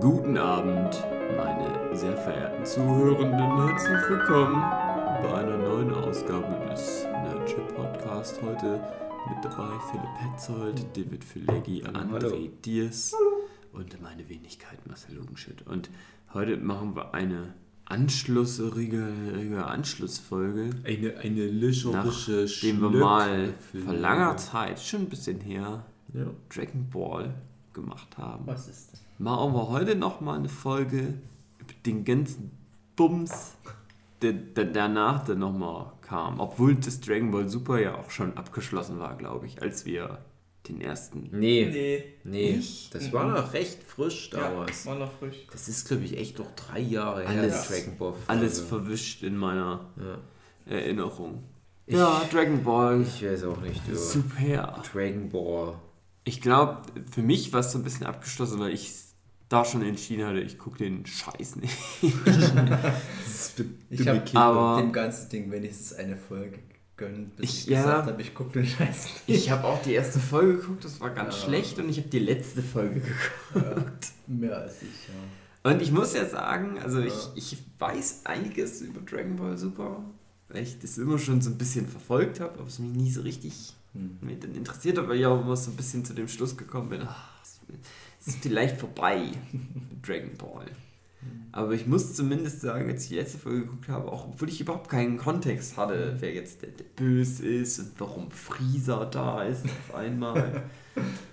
Guten Abend, meine sehr verehrten Zuhörenden. Herzlich willkommen bei einer neuen Ausgabe des Nerdship Podcast. Heute mit dabei Philipp Petzold, David Fileggi, André Diers und meine Wenigkeit Marcel Lugenschütt. Und heute machen wir eine anschlussrige Anschlussfolge. Eine, eine löcherische Nachdem wir mal vor langer Zeit, schon ein bisschen her, Ja. Dragon Ball gemacht haben. Was ist das? Machen wir heute noch mal eine Folge über den ganzen Bums, der, der danach dann noch mal kam. Obwohl das Dragon Ball Super ja auch schon abgeschlossen war, glaube ich, als wir den ersten... Nee, Nee. nee. Nicht? Das war noch recht frisch damals. Ja, war noch frisch. Das ist, glaube ich, echt noch drei Jahre her, Alles- die Dragon Ball. Alles verwischt in meiner Ja. Erinnerung. ja, Dragon Ball. Ich weiß auch nicht, du. Super. Dragon Ball. Ich glaube, für mich war es so ein bisschen abgeschlossen, weil ich da schon entschieden hatte, ich gucke den Scheiß nicht. Ich habe Aber- dem ganzen Ding wenigstens eine Folge gegönnt, bis Ich- ich, ja. gesagt habe, ich gucke den Scheiß nicht. Ich habe auch die erste Folge geguckt, das war ganz Ja. schlecht und ich habe die letzte Folge geguckt. Ja, mehr als ich, ja. Und ich muss ja sagen, also ich, Ja. ich weiß einiges über Dragon Ball Super, weil ich das immer schon so ein bisschen verfolgt habe, aber es mich nie so richtig Hm. interessiert hat, weil ich auch immer so ein bisschen zu dem Schluss gekommen bin, ach, ist vielleicht vorbei mit Dragon Ball. Aber ich muss zumindest sagen, als ich die letzte Folge geguckt habe, auch obwohl ich überhaupt keinen Kontext hatte, wer jetzt der, der böse ist und warum Freezer da ist auf einmal,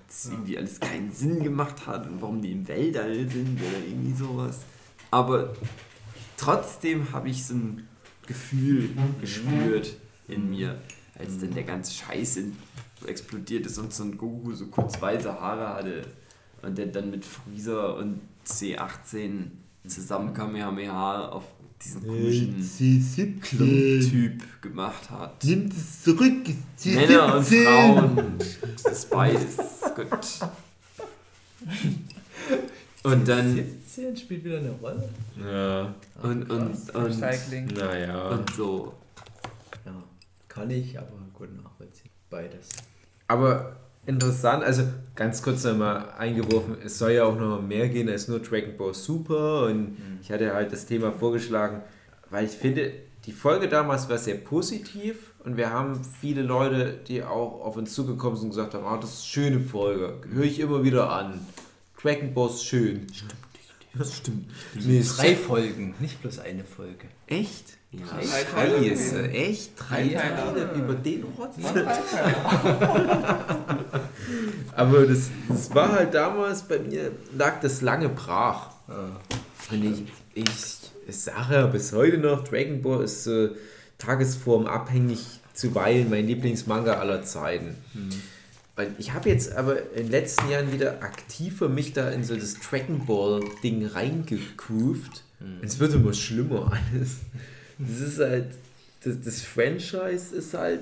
dass irgendwie alles keinen Sinn gemacht hat und warum die im Weltall sind oder irgendwie sowas. Aber trotzdem habe ich so ein Gefühl gespürt in mir, als dann der ganze Scheiß explodiert ist und so ein Goku so kurz weiße Haare hatte und der dann mit Freezer und C18 zusammen Kamehameha auf diesen komischen Klump-Typ gemacht hat. Nimm es zurück. Männer und Frauen, das ist beides. Gut. Und dann Zählen spielt wieder eine Rolle. Ja, und, und, und, Recycling. naja. und so. Ja, kann ich, aber gut nachvollziehen. Beides. Aber interessant, also ganz kurz nochmal eingeworfen, es soll ja auch noch mehr gehen als nur Dragon Ball Super. Und ich hatte halt das Thema vorgeschlagen, weil ich finde, die Folge damals war sehr positiv und wir haben viele Leute, die auch auf uns zugekommen sind und gesagt haben, ah, das ist eine schöne Folge, höre ich immer wieder an. Dragon Ball ist schön. Das stimmt. Nee, ist Drei Folgen, nicht bloß eine Folge. echt? Ja. Scheiße, echt? Drei Drei Teile. Teile über den Rotz? Aber das, das war halt damals, bei mir lag das lange brach. Und ich, ich, ich sage ja bis heute noch, Dragon Ball ist äh, tagesformabhängig zuweilen mein Lieblingsmanga aller Zeiten. Und ich habe jetzt aber in den letzten Jahren wieder aktiver mich da in so das Dragon Ball Ding reingegroovt. Und es wird immer schlimmer alles. Das ist halt, das, das Franchise ist halt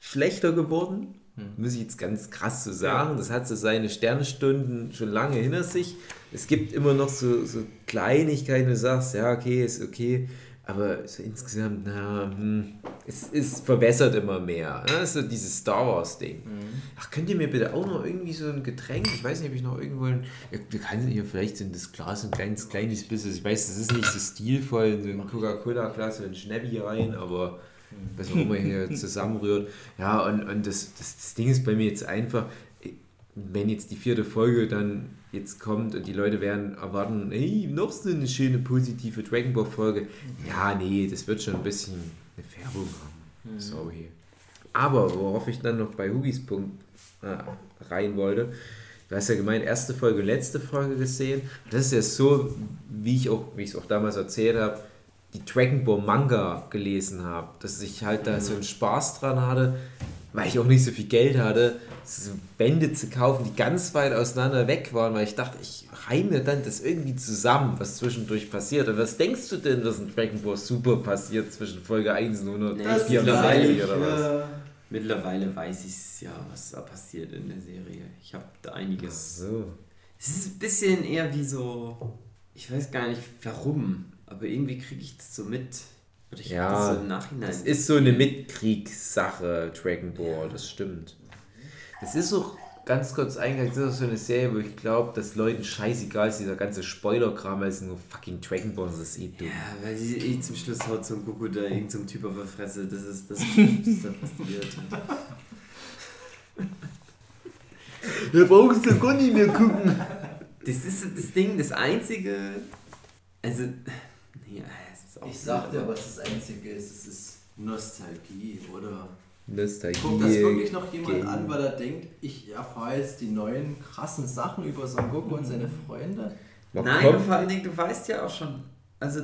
schlechter geworden. Muss ich jetzt ganz krass so sagen. Das hat so seine Sternstunden schon lange hinter sich. Es gibt immer noch so, so Kleinigkeiten, wo du sagst, ja, okay, ist okay. Aber so insgesamt, na, hm, es, es verbessert immer mehr. Ne? So dieses Star Wars-Ding. Ach, könnt ihr mir bitte auch noch irgendwie so ein Getränk? Ich weiß nicht, ob ich noch irgendwo ein. ja, Wir können hier vielleicht in das Glas ein kleines, kleines bisschen. Ich weiß, das ist nicht so stilvoll, in so ein Coca-Cola-Glas, so ein Schnäppi rein, aber was auch immer hier zusammenrührt. Ja, und, und das, das, das Ding ist bei mir jetzt einfach, wenn jetzt die vierte Folge dann jetzt kommt und die Leute werden erwarten, hey, noch so eine schöne positive Dragon Ball Folge. Ja, nee, das wird schon ein bisschen eine Färbung haben. Sorry. Aber worauf ich dann noch bei Hugis Punkt äh, rein wollte, du hast ja gemeint, erste Folge, letzte Folge gesehen. Das ist ja so, wie ich auch, wie ich es auch damals erzählt habe, die Dragon Ball Manga gelesen habe, dass ich halt da so einen Spaß dran hatte, weil ich auch nicht so viel Geld hatte, so Bände zu kaufen, die ganz weit auseinander weg waren, weil ich dachte, ich reime mir dann das irgendwie zusammen, was zwischendurch passiert. Und was denkst du denn, was in Dragon Ball Super passiert zwischen Folge 1 und Nee, 134 oder was? Mittlerweile weiß ich ja, was da passiert in der Serie. Ich habe da einiges. So. Es ist ein bisschen eher wie so. Ich weiß gar nicht warum, aber irgendwie kriege ich das so mit. Oder ich Ja, das so im Nachhinein. Das ist so eine Mitkriegssache, Dragon Ball, das stimmt. Das ist auch ganz kurz eingegangen, das ist auch so eine Serie, wo ich glaube, dass Leuten scheißegal ist, dieser ganze Spoiler-Kram, weil es nur fucking Dragon Ball ist, das ist eh dumm. Ja, weil sie eh zum Schluss haut so ein Goku da irgendein so ein Typ auf der Fresse. Das ist das, was da passiert. Da brauchst du gar nicht mehr gucken. Das ist das Ding, das einzige. Also. Nee, ist auch. Ich sag dir, was das Einzige ist. Es ist Nostalgie, oder? Nostalgie. Guckt das wirklich noch jemand Game. an, weil er denkt, ich erfahre jetzt die neuen krassen Sachen über Son Goku und seine Freunde? Man Nein, vor allen Dingen, du weißt ja auch schon. Also.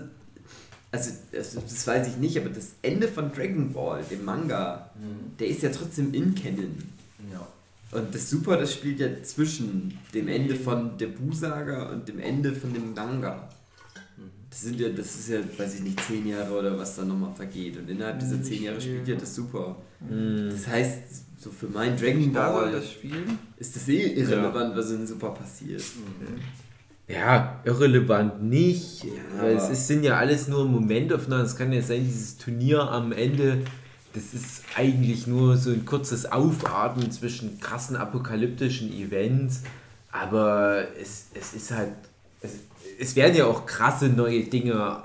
Also, das, das weiß ich nicht, aber das Ende von Dragon Ball, dem Manga, der ist ja trotzdem in Canon. Ja. Und das Super, das spielt ja zwischen dem Ende von der Bu-Saga und dem Ende von dem Manga. Das sind ja, das ist ja, weiß ich nicht, zehn Jahre oder was da nochmal vergeht. Und innerhalb dieser Nicht zehn Jahre spielt ja das Super. Hm. Das heißt, so für mein Dragon Ball das Spiel? ist das eh irrelevant, was in Super passiert. Ja, irrelevant nicht. Ja, weil es ist, sind ja alles nur Momentaufnahmen. Es kann ja sein, dieses Turnier am Ende, das ist eigentlich nur so ein kurzes Aufatmen zwischen krassen apokalyptischen Events. Aber es, es ist halt. Es, es werden ja auch krasse neue Dinge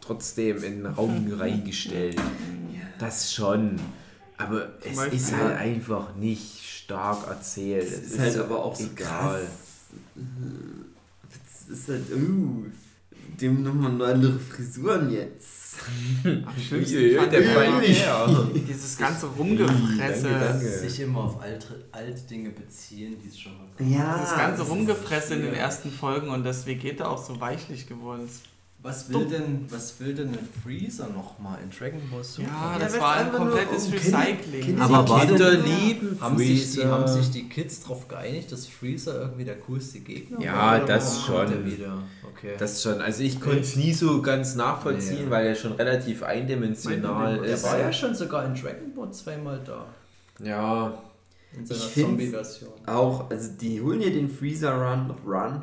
trotzdem in den Raum reingestellt. Das schon. Aber es Beispiel? ist halt einfach nicht stark erzählt. Es ist halt so aber auch so egal. krass. Das ist halt, uh, dem nochmal andere Frisuren jetzt. Am schlimmsten Uiuiui, fand der ich Fall her. dieses ganze Rumgefresse. Danke, danke. Sich immer auf alte, alte Dinge beziehen, die es schon mal gab. Ja, Das ganze Rumgefresse in den ersten Folgen und das Vegeta auch so weichlich geworden ist. Was will denn, was will denn ein Freezer nochmal in Dragon Ball Super? Ja, Ja, das weil's war ein komplettes um Recycling. Kinder- Aber war Kinder denn- lieben haben sich, die, Freezer. haben sich die Kids darauf geeinigt, dass Freezer irgendwie der coolste Gegner Ja, war? oder das schon. der wieder? Okay. Das schon, also ich konnte es nie so ganz nachvollziehen, Nee. weil er schon relativ eindimensional Mein der ist. war ja schon sogar in Dragon Ball zweimal da. Ja, In seiner Zombie-Version. Auch, also die holen ja den Freezer Run, Run.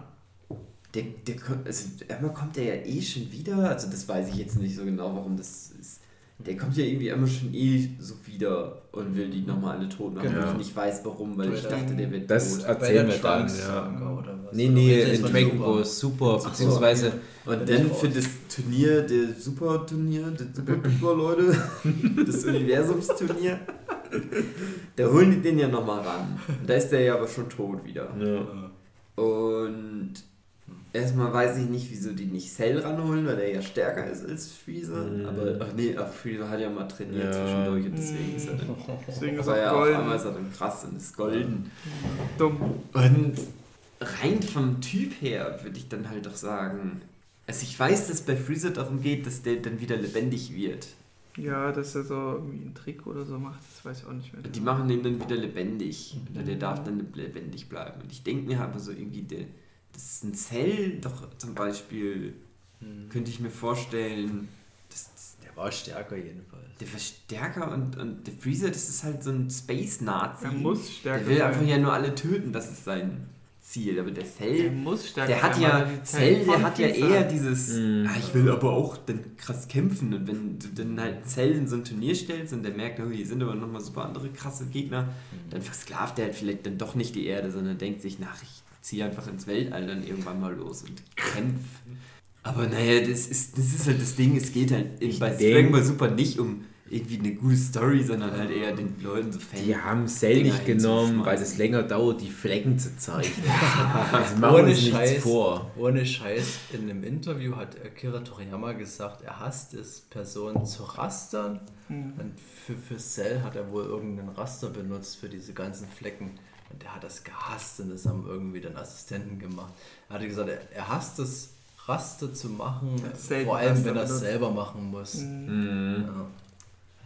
Der, der, kommt- also einmal kommt der ja eh schon wieder, also das weiß ich jetzt nicht so genau, warum das ist. Der kommt ja irgendwie immer schon eh so wieder und will die nochmal alle tot machen, Genau. wo ich nicht weiß warum, weil ich dachte, der wird das tot. Erzählen der wir dann. Ja. Saga oder was? Nee, nee, in Dragon Super? Ball Super, so, beziehungsweise Und Der dann für das Turnier, der Super-Turnier, das Super-Duper-Leute, das Universumsturnier, da holen die den ja nochmal ran. Und da ist der ja aber schon tot wieder. ja. Und erstmal weiß ich nicht, wieso die nicht Cell ranholen, weil der ja stärker ist als Freezer. Mhm. Aber, ach nee, ach, Freezer hat ja mal trainiert Ja. zwischendurch und deswegen ist er dann. Deswegen ist auch ja, auf golden. einmal ist er dann krass und ist golden. Dumm. Und rein vom Typ her würde ich dann halt doch sagen, also ich weiß, dass bei Freezer darum geht, dass der dann wieder lebendig wird. Ja, dass er so irgendwie einen Trick oder so macht, das weiß ich auch nicht mehr. Die machen den dann wieder lebendig. Oder der darf dann lebendig bleiben. Und ich denke mir aber so irgendwie, der, ist ein Zell doch zum Beispiel, könnte ich mir vorstellen, das, das, Der war stärker jedenfalls. der Verstärker und, und der Freezer, das ist halt so ein Space-Nazi. Er muss stärker Der will sein. einfach ja nur alle töten, das ist sein Ziel. Aber der Er Cell, muss stärker der hat sein, ja, er Cell, der hat ja eher dieses, Mhm. ah, ich will aber auch dann krass kämpfen. Und wenn du dann halt Cell in so ein Turnier stellst und der merkt, oh, hier sind aber nochmal super andere krasse Gegner, dann versklavt er halt vielleicht dann doch nicht die Erde, sondern denkt sich, nach, ich ziehe einfach ins Weltall dann irgendwann mal los und kämpf. Aber naja, das ist, das ist halt das Ding, es geht halt in, bei Dragon Ball Super nicht um irgendwie eine gute Story, sondern halt eher den Leuten so Fan. Die haben Cell nicht genommen, weil es länger dauert, die Flecken zu zeichnen. also machen Ohne Scheiß, vor. ohne Scheiß, in einem Interview hat Akira Toriyama gesagt, er hasst es, Personen zu rastern. Hm. Und für, für Cell hat er wohl irgendeinen Raster benutzt für diese ganzen Flecken. Und er hat das gehasst und das haben irgendwie dann Assistenten gemacht. Er hatte gesagt, er, er hasst es, Raster zu machen, Selten vor allem Raster wenn er es selber machen muss. Hm. Mhm. Ja.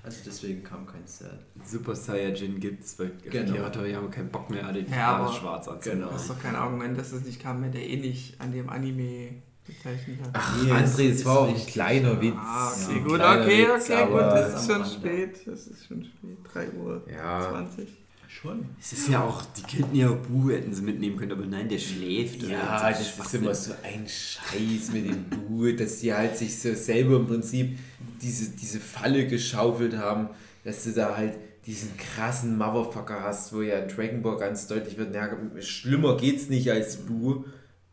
Also deswegen kam kein Cell. Super Saiyajin gibt's, weil Genau. Akira Toriyama keinen Bock mehr die Ja, aber- schwarz anzumalen. Genau. Das ist doch kein Argument, dass es nicht kam, wenn der eh nicht an dem Anime gezeichnet hat. Ach, Nee, André, es es war auch ein kleiner Witz. Ah, okay, Ein gut, kleiner okay, Witz, okay, gut, das ist schon spät, das ist schon spät, 3 Uhr Ja. 20. Schon. Es ist ja auch, die könnten ja auch Bu hätten sie mitnehmen können, aber nein, der schläft. Ja, das ist immer so ein Scheiß mit dem Boot, dass die halt sich so selber im Prinzip diese, diese Falle geschaufelt haben, dass sie da halt diesen krassen Motherfucker hast, wo ja in Dragon Ball ganz deutlich wird, na, schlimmer geht's nicht als Bu.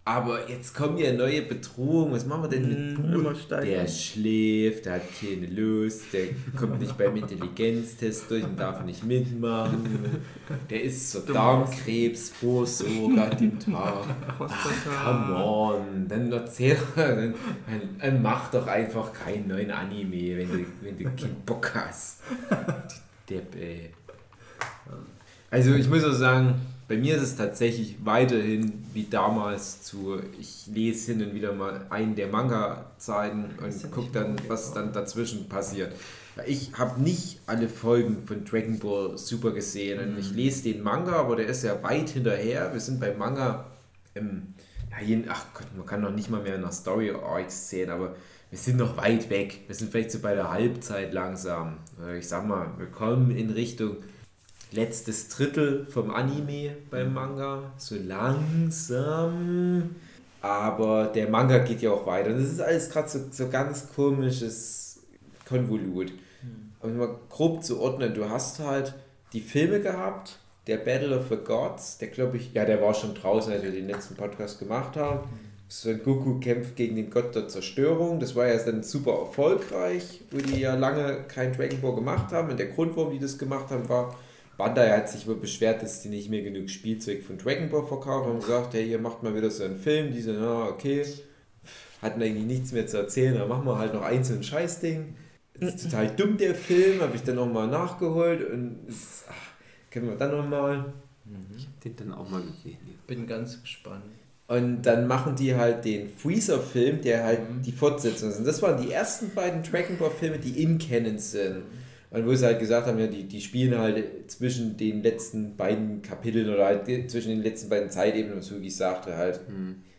Aber jetzt kommen ja neue Bedrohungen. Was machen wir denn mit Bu? immer steiger. Der schläft, der hat keine Lust, der kommt nicht beim Intelligenztest durch und darf nicht mitmachen. Der ist zur Darmkrebsvorsorge an dem Tag. Come on, dann erzähl, dann, dann, dann mach doch einfach keinen neuen Anime, wenn du, wenn du keinen Bock hast. Die Depp, ey. Also ich muss auch sagen, bei mir ist es tatsächlich weiterhin wie damals zu, ich lese hin und wieder mal einen der Manga-Zeiten und gucke dann, was dann dazwischen passiert. Ich habe nicht alle Folgen von Dragon Ball Super gesehen und ich lese den Manga, aber der ist ja weit hinterher. Wir sind beim Manga im, ach Gott, man kann noch nicht mal mehr nach Story Arcs sehen, aber wir sind noch weit weg. Wir sind vielleicht so bei der Halbzeit langsam. Äh, Ich sag mal, wir kommen in Richtung letztes Drittel vom Anime beim Manga. So langsam. Aber der Manga geht ja auch weiter. Das ist alles gerade so, so ganz komisches Konvolut. Um mal grob zu ordnen, du hast halt die Filme gehabt, der Battle of the Gods, der glaube ich, ja, der war schon draußen, als wir den letzten Podcast gemacht haben. Son Goku kämpft gegen den Gott der Zerstörung. Das war ja dann super erfolgreich, wo die ja lange kein Dragon Ball gemacht haben. Und der Grund, warum die das gemacht haben, war, Bandai hat sich wohl beschwert, dass die nicht mehr genug Spielzeug von Dragon Ball verkaufen. Haben gesagt, hey, ihr macht mal wieder so einen Film. Die so, ja, okay. Hatten eigentlich nichts mehr zu erzählen, dann machen wir halt noch einzelnen Scheißding. Das ist total dumm, der Film. Habe ich dann nochmal nachgeholt. Und es, ach, können wir dann nochmal. Ich hab den dann auch mal gesehen. Bin ganz gespannt. Und dann machen die halt den Freezer-Film, der halt die Fortsetzung ist. Und das waren die ersten beiden Dragon Ball-Filme, die in Canon sind. Und wo sie halt gesagt haben, ja, die, die spielen halt zwischen den letzten beiden Kapiteln oder halt zwischen den letzten beiden Zeitebenen, und Sugi sagte halt,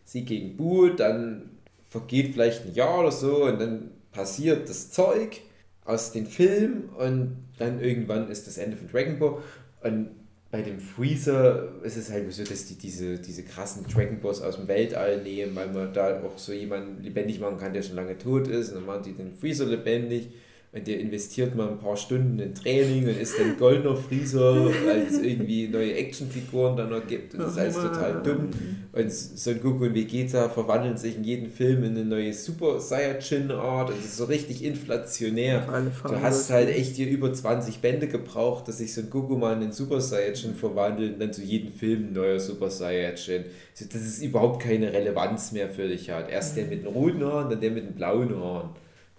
sie gegen Bu, dann vergeht vielleicht ein Jahr oder so und dann passiert das Zeug aus den Filmen und dann irgendwann ist das Ende von Dragon Ball. Und bei dem Freezer ist es halt so, dass die diese, diese krassen Dragon Balls aus dem Weltall nehmen, weil man da auch so jemanden lebendig machen kann, der schon lange tot ist. Und dann machen die den Freezer lebendig und der investiert mal ein paar Stunden in Training und ist dann goldener Freezer, weil es irgendwie neue Actionfiguren dann noch gibt. Und das ist alles total dumm. Und Son Goku und Vegeta verwandeln sich in jedem Film in eine neue Super Saiyajin Art. Und es ist so richtig inflationär. Du hast halt echt hier über 20 Bände gebraucht, dass sich Son Goku mal in den Super Saiyajin verwandelt und dann zu jedem Film ein neuer Super Saiyajin. Also das ist überhaupt keine Relevanz mehr für dich hat. Erst der mit den roten Haaren, dann der mit den blauen Haaren.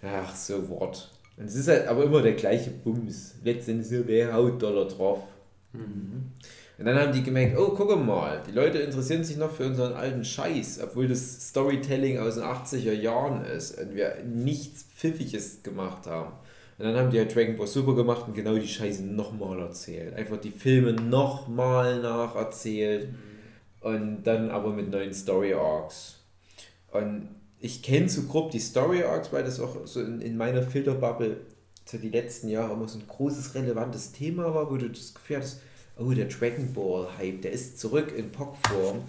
Ach, so Wort. Und es ist halt aber immer der gleiche Bums. Letztendlich so, wer haut Dollar drauf? Und dann haben die gemerkt, oh, guck mal, die Leute interessieren sich noch für unseren alten Scheiß, obwohl das Storytelling aus den 80er Jahren ist und wir nichts Pfiffiges gemacht haben. Und dann haben die halt Dragon Ball Super gemacht und genau die Scheiße nochmal erzählt. Einfach die Filme nochmal nacherzählt und dann aber mit neuen Story Arcs. Und ich kenne so grob die Story Arcs, weil das auch so in, in meiner Filterbubble so die letzten Jahre immer so ein großes, relevantes Thema war, wo du das Gefühl hattest, oh, der Dragon Ball Hype, der ist zurück in Pock-Form.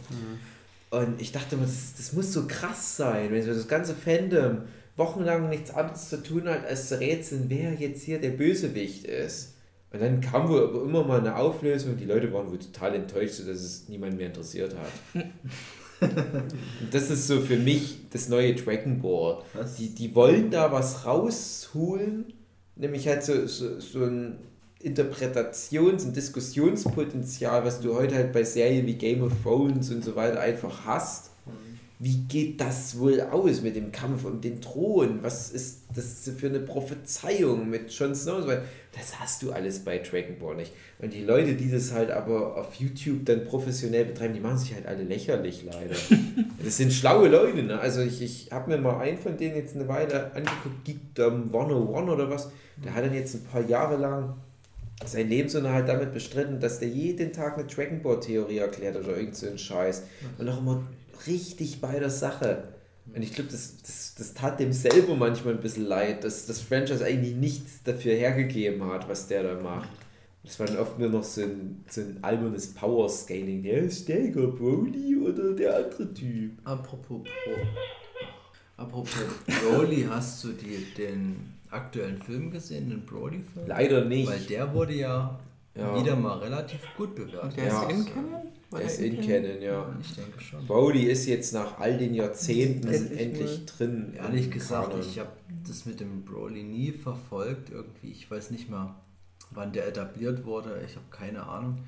Und ich dachte immer, das, das muss so krass sein, wenn so das ganze Fandom wochenlang nichts anderes zu tun hat, als zu rätseln, wer jetzt hier der Bösewicht ist. Und dann kam wohl aber immer mal eine Auflösung und die Leute waren wohl total enttäuscht, sodass es niemand mehr interessiert hat. das ist so für mich das neue Dragon Ball. Was? Die, die wollen da was rausholen, nämlich halt so, so, so ein Interpretations- und Diskussionspotenzial, was du heute halt bei Serien wie Game of Thrones und so weiter einfach hast. Wie geht das wohl aus mit dem Kampf um den Thron? Was ist das für eine Prophezeiung mit Jon Snow und so weiter? Das hast du alles bei Dragon Ball nicht. Und die Leute, die das halt aber auf YouTube dann professionell betreiben, die machen sich halt alle lächerlich leider. das sind schlaue Leute, ne? Also ich, ich habe mir mal einen von denen jetzt eine Weile angeguckt, Geekdom 101 oder was. Der hat dann jetzt ein paar Jahre lang sein Lebensunterhalt damit bestritten, dass der jeden Tag eine Dragon Ball Theorie erklärt oder irgend so ein Scheiß. Und auch immer richtig bei der Sache. Und ich glaube, das, das, das tat dem selber manchmal ein bisschen leid, dass das Franchise eigentlich nichts dafür hergegeben hat, was der da macht. Das war dann oft nur noch so ein, so ein albernes Power-Scaling. Der ist stärker, Broly oder der andere Typ. Apropos Pro. Apropos Broly, hast du die, den aktuellen Film gesehen, den Brody-Film? Leider nicht. Weil der wurde ja, Ja. wieder mal relativ gut bewertet. Und der Ja. ist in Canon? Ist in Canon? Canon, ja. Ich denke schon. Brody ist jetzt nach all den Jahrzehnten Endlich endlich, drin. Ehrlich gesagt, Kanon. ich habe das mit dem Broly nie verfolgt. Irgendwie, ich weiß nicht mehr, wann der etabliert wurde. Ich habe keine Ahnung.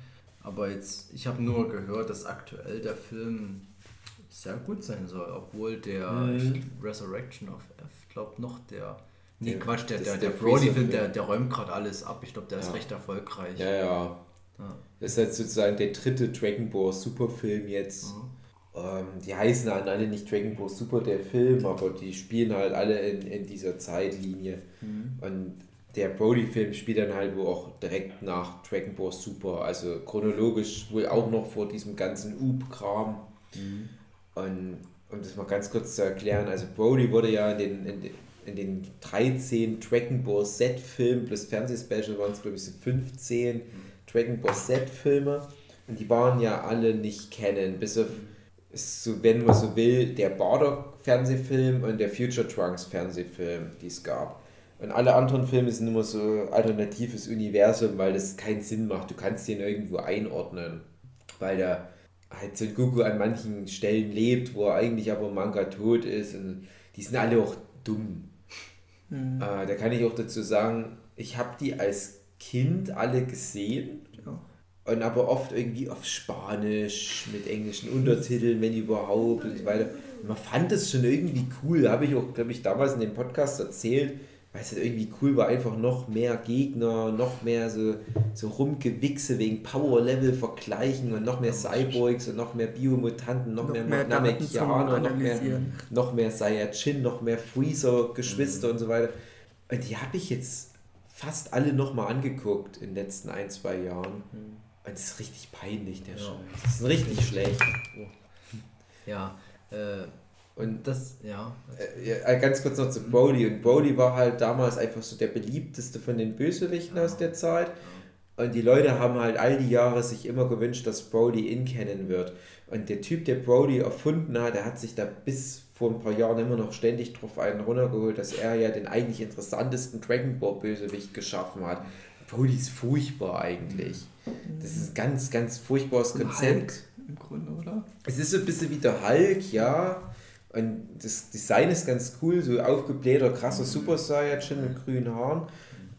Aber jetzt, ich habe nur gehört, dass aktuell der Film sehr gut sein soll, obwohl der Mhm. Resurrection of F, glaube noch der. Nee, Der- Quatsch, der, der, ist der, der Brody-Film, der, der räumt gerade alles ab. Ich glaube, der ist Ja. recht erfolgreich. Ja, ja. Ja. Das ist halt sozusagen der dritte Dragon Ball Superfilm jetzt. Ähm, die heißen halt alle nicht Dragon Ball Super, der Film, aber die spielen halt alle in, in dieser Zeitlinie. Und der Brody-Film spielt dann halt wohl auch direkt nach Dragon Ball Super, also chronologisch wohl auch noch vor diesem ganzen Up-Kram. Und um das mal ganz kurz zu erklären, also Brody wurde ja in den, in den, in den 13 Dragon Ball Z-Filmen plus Fernsehspecial waren es glaube ich so 15 Dragon Ball Z-Filme und die waren ja alle nicht kennen, bis auf, so, wenn man so will, der Bardock-Fernsehfilm und der Future Trunks-Fernsehfilm, die es gab. Und alle anderen Filme sind immer so alternatives Universum, weil das keinen Sinn macht. Du kannst den irgendwo einordnen, weil der halt Son Goku an manchen Stellen lebt, wo er eigentlich aber im Manga tot ist. Und die sind alle auch dumm. Mhm. Äh, da kann ich auch dazu sagen, ich habe die als Kind alle gesehen. Und aber oft irgendwie auf Spanisch mit englischen Untertiteln, wenn überhaupt und so weiter. Und man fand das schon irgendwie cool. Habe ich auch, glaube ich, damals in dem Podcast erzählt, weil es halt irgendwie cool war, einfach noch mehr Gegner, noch mehr so, so Rumgewichse wegen Power-Level vergleichen und noch mehr Cyborgs und noch mehr Biomutanten, noch, Noch mehr, mehr Namekianer, noch mehr, noch mehr Saiyajin, noch mehr Freezer-Geschwister und so weiter. Und die habe ich jetzt fast alle nochmal angeguckt in den letzten ein, zwei Jahren. Und es ist richtig peinlich, der Ja. Scheiß. Das ist richtig schlecht. Ja, äh, Und das, ja. äh, ja, ganz kurz noch zu Brody. Und Brody war halt damals einfach so der beliebteste von den Bösewichten aus der Zeit. Und die Leute haben halt all die Jahre sich immer gewünscht, dass Brody in Canon wird. Und der Typ, der Brody erfunden hat, der hat sich da bis vor ein paar Jahren immer noch ständig drauf einen runtergeholt, dass er ja den eigentlich interessantesten Dragon Ball Bösewicht geschaffen hat. Brody ist furchtbar eigentlich. Das ist ein ganz, ganz furchtbares So Konzept. Hulk Im Grunde, oder? Es ist so ein bisschen wie der Hulk, ja. Und das Design ist ganz cool, so aufgeblähter, krasser Super Saiyajin mit grünen Haaren,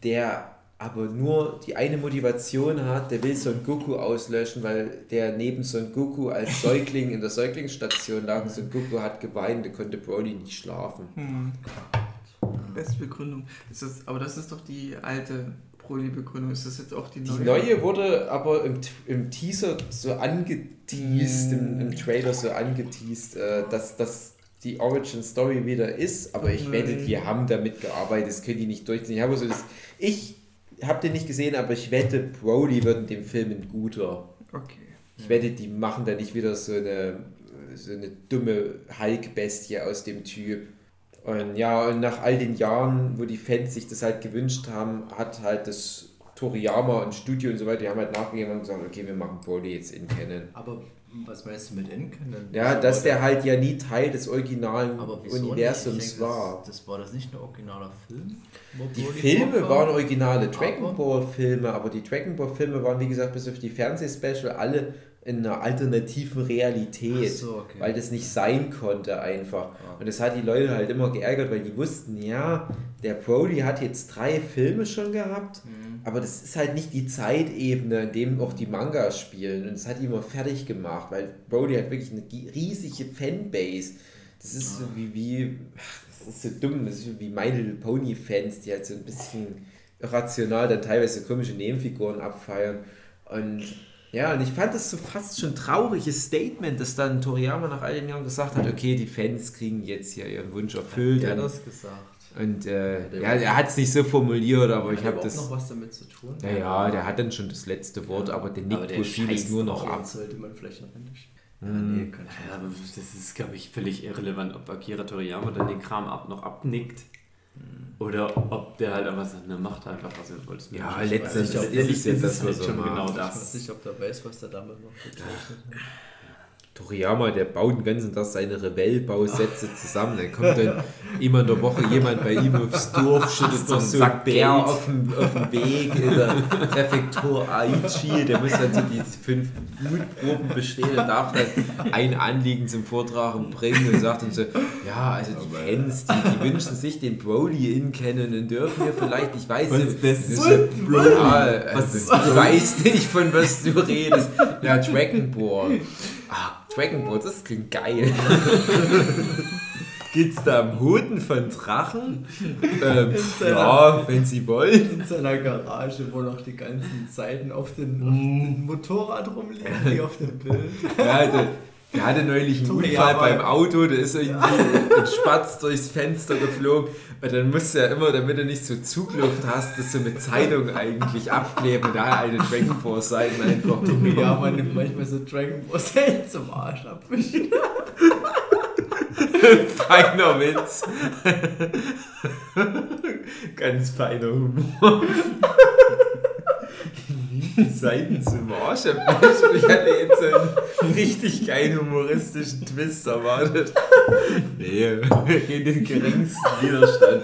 der aber nur die eine Motivation hat, der will Son Goku auslöschen, weil der neben Son Goku als Säugling in der Säuglingsstation lag und Son Goku hat geweint, der konnte Broly nicht schlafen. Hm. Beste Begründung. Das, aber das ist doch die alte Broly-Begründung. Ist das jetzt auch die Die neue? neue wurde aber im, im Teaser so angeteased, im, im Trailer so angeteased, äh, dass das die Origin Story wieder ist, aber ich wette, die haben damit gearbeitet, das können die nicht durchziehen. Ich habe so das, ich habe den nicht gesehen, aber ich wette, Brody wird in dem Film ein guter. Okay. Ich wette, die machen da nicht wieder so eine, so eine dumme Hulk-Bestie aus dem Typ. Und ja, und nach all den Jahren, wo die Fans sich das halt gewünscht haben, hat halt das Toriyama und Studio und so weiter, die haben halt nachgegeben und gesagt, okay, wir machen Brody jetzt in Canon. Aber was meinst du mit Incanon? Ja, dass der halt ja nie Teil des originalen? Universums denke, war. Das, das war das nicht ein originaler Film? Die Broly Filme vorkam? waren originale Dragon Aber- Ball Filme, aber die Dragon Ball Filme waren, wie gesagt, bis auf die Fernsehspecial alle in einer alternativen Realität, so, okay. weil das nicht sein konnte einfach. Und das hat die Leute halt immer geärgert, weil die wussten, ja, der Brody hat jetzt drei Filme schon gehabt, Mhm. aber das ist halt nicht die Zeitebene, in dem auch die Mangas spielen. Und das hat die immer fertig gemacht, weil Brody hat wirklich eine riesige Fanbase. Das ist so wie, wie, das ist so dumm, das ist wie My Little Pony Fans, die halt so ein bisschen irrational dann teilweise komische Nebenfiguren abfeiern. Und ja, und ich fand das so fast schon trauriges Statement, dass dann Toriyama nach all den Jahren gesagt hat, okay, die Fans kriegen jetzt hier ihren Wunsch erfüllt. Der hat und das gesagt. und äh, ja, er hat es nicht so formuliert, aber ich habe das. noch was damit zu tun? Ja, ja, der hat dann schon das letzte Wort, aber der nickt wohl vieles nur noch ab. Sollte man vielleicht noch endlich. Ja, nee, Ja, das ist, glaube ich, völlig irrelevant, ob Akira Toriyama dann den Kram ab, noch abnickt oder ob der halt einfach sagt, na, macht einfach, was ihr wollt. Ja, nicht, ob ist das es ist das, halt er schon macht. genau Ich weiß das. nicht, ob der weiß, was der damit hat. Toriyama, der baut den ganzen Tag seine Rebellbausätze zusammen. Dann kommt dann immer in der Woche jemand bei ihm aufs Dorf, schüttet noch so einen Bär auf dem, auf dem Weg in der Präfektur Aichi. Der muss dann so die fünf Mutproben bestehen und darf dann ein Anliegen zum Vortrag bringen und sagt dann so, ja, also die Fans, die, die wünschen sich den Broly in kennen und dürfen wir vielleicht, ich weiß Was nicht, das? ist Broly. Ja, ich weiß nicht, von was du redest. Ja, Dragon Ball. Dragon Ball, das klingt geil. Geht's da am Hoden von Drachen? Ähm, ja, wenn sie wollen. In seiner Garage, wo noch die ganzen Seiten auf den, auf den Motorrad rumliegen, wie auf dem Bild. Ja, der, der hatte neulich einen Unfall beim Auto, der ist irgendwie ein Spatz durchs Fenster geflogen. Und dann musst du ja immer, damit du nicht so Zugluft hast, das so mit Zeitung eigentlich abkleben und da eine Dragon Ball Seiten einfach Ja, man nimmt manchmal so Dragon Ball Z zum Arsch abwischen. Feiner Witz. Ganz feiner Humor. Die Seiten zum Arsch abwischen. Ich hatte jetzt einen richtig geilen humoristischen Twist erwartet. Nee, in den geringsten Widerstand.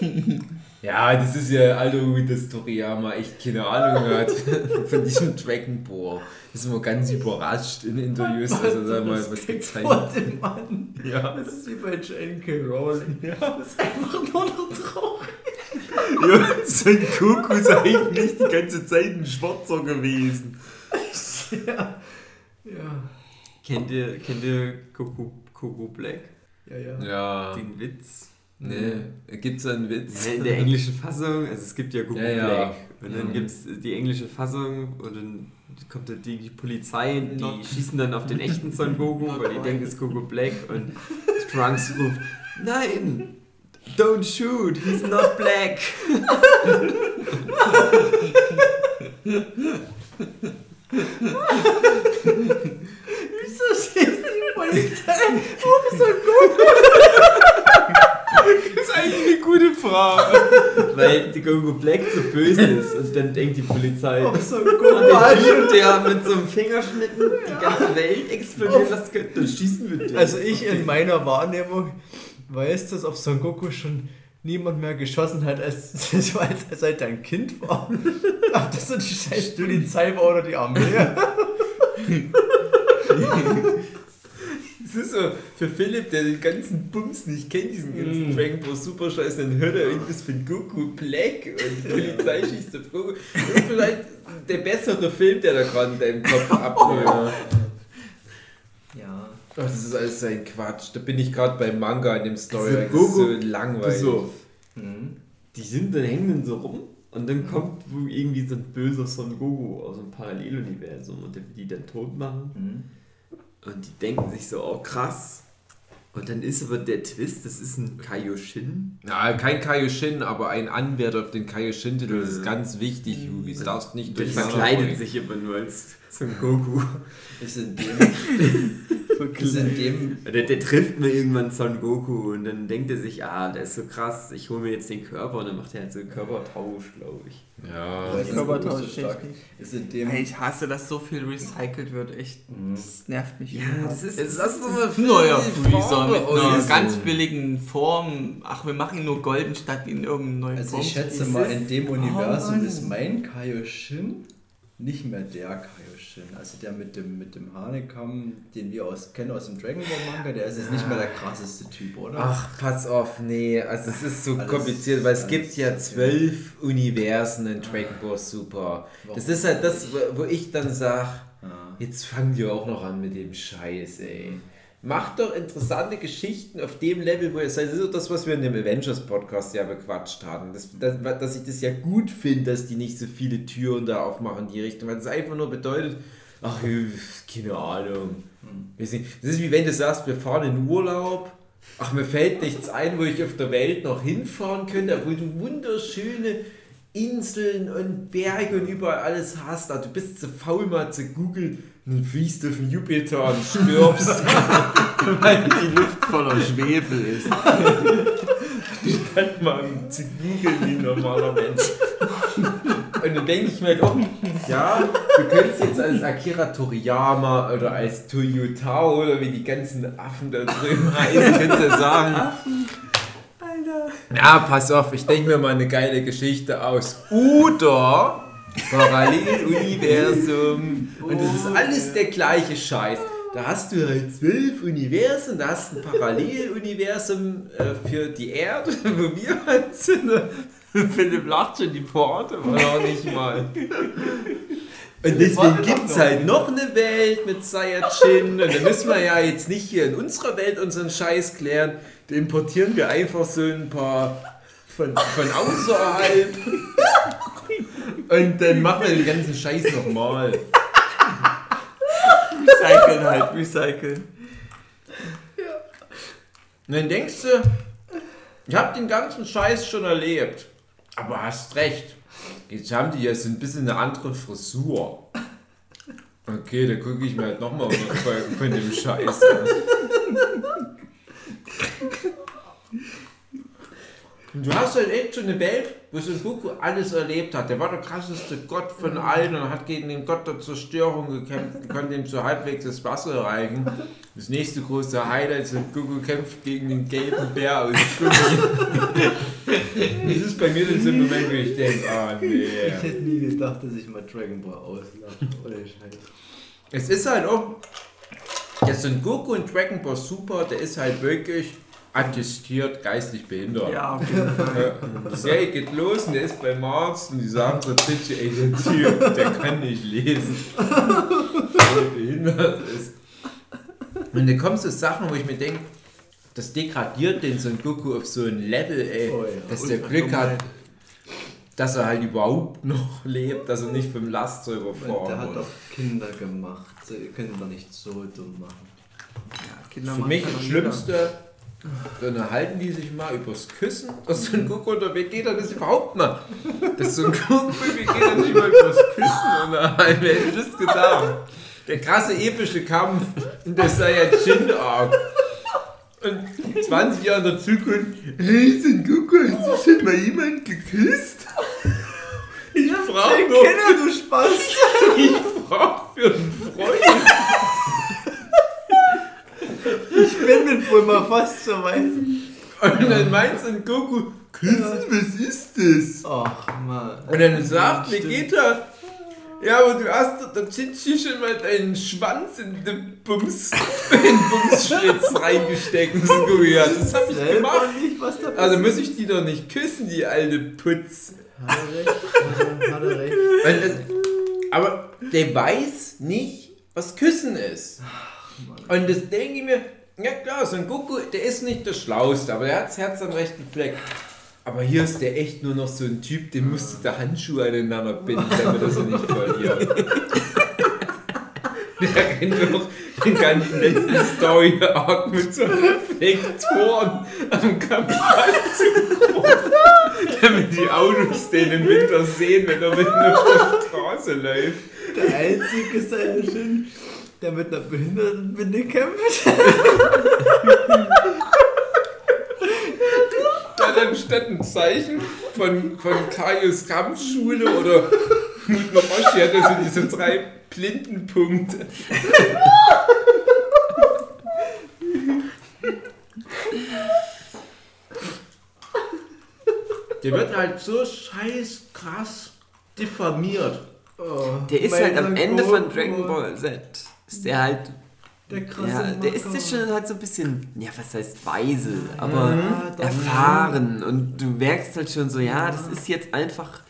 Ja, das ist ja alter dass Toriyama echt keine Ahnung hat von diesem Dragon Ball. Ist immer ganz überrascht in Interviews, also da mal was gezeigt. Dem Mann. Ja. Das ist wie bei J.K. Rowling. Das ist einfach nur noch traurig. Ja, Son Goku ist eigentlich die ganze Zeit ein Schwarzer gewesen. Ja. Ja. Kennt ihr, kennt ihr Coco, Coco Black? Ja, ja. Ja. Den Witz? Nee, gibt's da einen Witz? Ja, in der englischen Fassung, also es gibt ja Coco Ja, ja. Black. Und dann Mhm. gibt es die englische Fassung und dann kommt die, die Polizei und die Not- schießen dann auf den echten Son Goku, weil die denken, es ist Coco Black und Trunks ruft, nein, don't shoot, he's not black. Wieso schießt die Polizei auf so ein Das ist eigentlich eine gute Frage. Weil die Coco Black so böse ist und dann denkt die Polizei, auf so ein Goku? der Typ, der mit so einem Fingerschnitten die ganze Welt explodieren lassen könnte, dann schießen wir den. Also ich in meiner Wahrnehmung weiß, dass auf Son Goku schon niemand mehr geschossen hat, als, als, als er ein Kind war. Ob das so die scheiß Polizei war oder die Armee. Das ist so, für Philipp, der den ganzen Bums nicht kennt, diesen ganzen Mm. Dragon Ball Super Scheiß, dann hört er irgendwas von Goku Black und die Polizei schießt auf Goku. Das ist vielleicht der bessere Film, der da gerade in deinem Kopf abläuft. Ja. Ach, das ist alles sein Quatsch. Da bin ich gerade beim Manga in dem Story. Also das ist Goku- so langweilig. Auf. Mhm. Die sind dann hängen dann so rum und dann kommt irgendwie so ein böser Son Goku aus einem Paralleluniversum und der will die dann tot machen. Mhm. Und die denken sich so, oh krass. Und dann ist aber der Twist, das ist ein Kaioshin. Ja, kein Kaioshin, aber ein Anwärter auf den Kaioshin-Titel. Das ist Mhm. ganz wichtig, Yugi. Das darfst nicht Der durcheinander verkleidet sich aber nur als Son Goku. Ist in dem. ist in dem. Der, der trifft mir irgendwann Son Goku und dann denkt er sich, ah, der ist so krass, ich hole mir jetzt den Körper und dann macht er halt so einen Körpertausch, glaube ich. Ja. Weil Son Körper Goku so ist in dem. Ey, ich hasse, dass so viel recycelt wird. Echt, Mhm. das nervt mich. Ja, das ist, das ist doch mal ein neuer Freezer mit einer ganz billigen Form. Ach, wir machen ihn nur golden statt in irgendeinem neuen Also Form. ich schätze ist mal, in dem Oh Universum ist mein Kaioshin nicht mehr der Kaioshin. Also der mit dem, mit dem Hanekam, den wir aus, kennen aus dem Dragon Ball Manga, der ist jetzt nicht mehr der krasseste Typ, oder? Ach, pass auf, nee, also es ist so Alles- kompliziert, weil es gibt ja zwölf Universen in Dragon Ball Super. Das ist halt das, wo ich dann sag, Ah. jetzt fangen die auch noch an mit dem Scheiß, ey. Macht doch interessante Geschichten auf dem Level, wo ihr seid. Das ist doch das, was wir in dem Avengers-Podcast ja bequatscht haben. Das, das, dass ich das ja gut finde, dass die nicht so viele Türen da aufmachen in die Richtung, weil das einfach nur bedeutet, ach, keine Ahnung. Nicht. Das ist wie wenn du sagst, wir fahren in Urlaub. Ach, mir fällt nichts ein, wo ich auf der Welt noch hinfahren könnte, obwohl du wunderschöne Inseln und Berge und überall alles hast. Aber du bist zu faul mal zu googeln und fliegst auf den Jupiter und stirbst, weil die Luft voller Schwefel ist. Statt mal zu googeln wie ein normaler Mensch. Und dann denke ich mir auch, ja, du könntest jetzt als Akira Toriyama oder als Toyotao oder wie die ganzen Affen da drüben heißen, könntest du sagen. Ja, pass auf, ich denke mir mal eine geile Geschichte aus. Oder Paralleluniversum. Und das ist alles der gleiche Scheiß. Da hast du halt zwölf Universen, da hast du ein Paralleluniversum äh, für die Erde, wo wir halt sind. Philipp lacht schon, die Porte war noch nicht mal. Und deswegen gibt es halt noch eine Welt mit Saiyajin. Und dann müssen wir ja jetzt nicht hier in unserer Welt unseren Scheiß klären. Da importieren wir einfach so ein paar von, von außerhalb. Und dann machen wir den ganzen Scheiß nochmal. Recyceln halt, recyceln. Und dann denkst du, ich hab den ganzen Scheiß schon erlebt. Aber hast recht. Jetzt haben die jetzt ein bisschen eine andere Frisur. Okay, dann gucke ich mir halt nochmal von dem Scheiß an. Und du hast halt echt so eine Welt, wo Son Goku alles erlebt hat. Der war der krasseste Gott von allen und hat gegen den Gott der Zerstörung gekämpft und konnte ihm so halbwegs das Wasser reichen. Das nächste große Highlight ist, Goku kämpft gegen den gelben Bär aus. Das ist bei mir ein Moment, wo ich denke, ah Ich nee. hätte nie gedacht, dass ich mal Dragon Ball auslache. Ohne Scheiß. Es ist halt auch, der Son Goku in Dragon Ball Super, der ist halt wirklich attestiert geistig behindert. Ja, auf jeden Fall. Die Serie geht los und der ist beim Arzt und die sagen zur Titsche, ey, der Typ, der kann nicht lesen. Weil er behindert ist. Und dann kommen so Sachen, wo ich mir denke, das degradiert den Son Goku auf so ein Level, ey, Oh ja. dass der Glück hat, dass er halt überhaupt noch lebt, dass er nicht vom Laster Und der überfahren hat doch Kinder gemacht. So, ihr könnt doch nicht so dumm machen. Ja, Kinder Für machen mich das doch jeder. Dann halten die sich mal übers Küssen, dass so ein oder wie geht er das überhaupt mal? Das so ein wie geht er nicht mal übers Küssen unterhalten? Wer hätte das gedacht? Der krasse epische Kampf in der Saiyajin Arc. Und 20 Jahre in der Zukunft, hey, Son Goku, hast du schon mal jemand geküsst? Ich frage nur, Kinder, du Spaß! ich frag für einen Freund. Ich bin mit wohl mal fast so weit. Und dann meint Son Goku, küssen, was ist das? Ach, Mann. Und dann sagt. Vegeta, ja, aber du hast doch der Chichi schon mal deinen Schwanz in den Bums, in Bumsschlitz reingesteckt. So, Goku, ja, das hab ich Selber gemacht. nicht, da Also muss ich die doch nicht küssen, die alte Putz. Hat er recht, hat er, recht. Weil das, aber der weiß nicht, was Küssen ist. Und das denke ich mir, ja klar, so ein Goku, der ist nicht der Schlauste, aber der hat das Herz am rechten Fleck. Aber hier ist der echt nur noch so ein Typ, dem musste der Handschuhe aneinander binden, damit er sie nicht verliert. Der rennt noch den ganzen letzten Story-Arc mit so Reflektoren am Kampfanzug rum, damit die Autos den im Winter sehen, wenn er mitten auf der Straße läuft. Der einzige Saiyajin, der mit einer Behindertenbinde kämpft. Da dann statt ein Zeichen von, von Kaios Kampfschule oder Mut Roshi hat er so diese drei Blindenpunkte. Der wird halt so scheiß krass diffamiert. Oh, Der ist halt am Ende von Goku, Dragon Ball Z. Ist der halt. Der krasse Ja, der ist jetzt schon halt so ein bisschen, ja, was heißt weise, aber Ja, erfahren. Und du merkst halt schon so, ja, das ist jetzt einfach.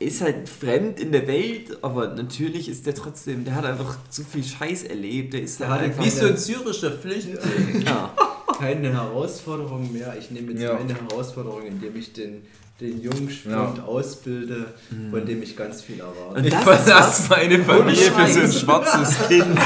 der Ist halt fremd in der Welt, aber natürlich ist der trotzdem, der hat einfach zu viel Scheiß erlebt. Der ist Der halt einfach. Wie so ein syrischer Flüchtling. Ja. Keine Herausforderung mehr. Ich nehme jetzt Ja. meine Herausforderung, indem ich den, den Jungspund ausbilde, von dem ich ganz viel erwarte. Und Ich das verlasse ist meine Familie für so ein schwarzes Kind.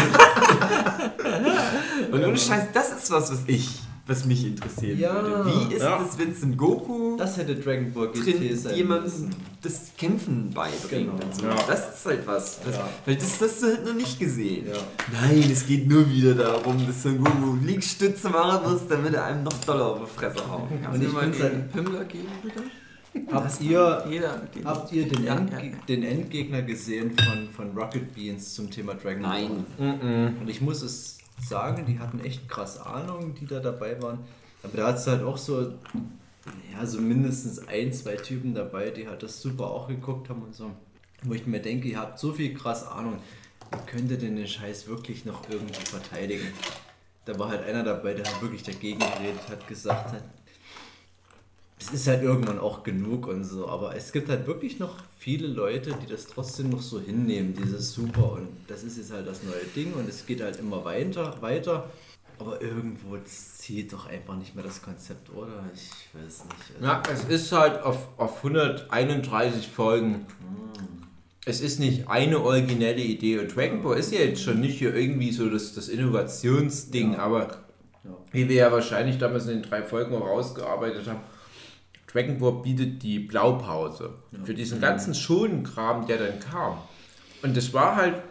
Und ohne Scheiß, das ist was, was ich, was mich interessieren Ja. würde. Wie ist Ja. es, wenn es ein Goku Das hätte Dragon Ball GT drin sein jemandem das Kämpfen beibringt. Genau. Und so. Ja. Das ist halt was. Das, Ja. Weil das hast du halt noch nicht gesehen. Ja. Nein, es geht nur wieder darum, dass Son Goku Liegstütze machen muss, damit er einem noch doller auf die Fresse hauen kann. Und ich mal halt- Pimmler gehen, bitte? Habt ihr, habt ihr den, Ja, End, ja, ja. den Endgegner gesehen von, von Rocket Beans zum Thema Dragon Ball? Nein. Mhm. Und ich muss es sagen, die hatten echt krass Ahnung, die da dabei waren. Aber da hat es halt auch so, ja, so mindestens ein, zwei Typen dabei, die halt das super auch geguckt haben und so. Wo ich mir denke, ihr habt so viel krass Ahnung, wie könnt ihr denn den Scheiß wirklich noch irgendwie verteidigen? Da war halt einer dabei, der halt wirklich dagegen geredet hat, gesagt hat, es ist halt irgendwann auch genug und so, aber es gibt halt wirklich noch viele Leute, die das trotzdem noch so hinnehmen, dieses Super und das ist jetzt halt das neue Ding und es geht halt immer weiter, weiter, aber irgendwo zieht doch einfach nicht mehr das Konzept, oder? Ich weiß nicht. Also, Ja, es ist halt auf, auf 131 Folgen. Es ist nicht eine originelle Idee. Und Dragon Ball ist ja jetzt schon nicht hier irgendwie so das, das Innovationsding, Ja. aber Ja. wie wir ja wahrscheinlich damals in den drei Folgen auch rausgearbeitet haben, Ball bietet die Blaupause für diesen ganzen Schonenkram, der dann kam. Und das war halt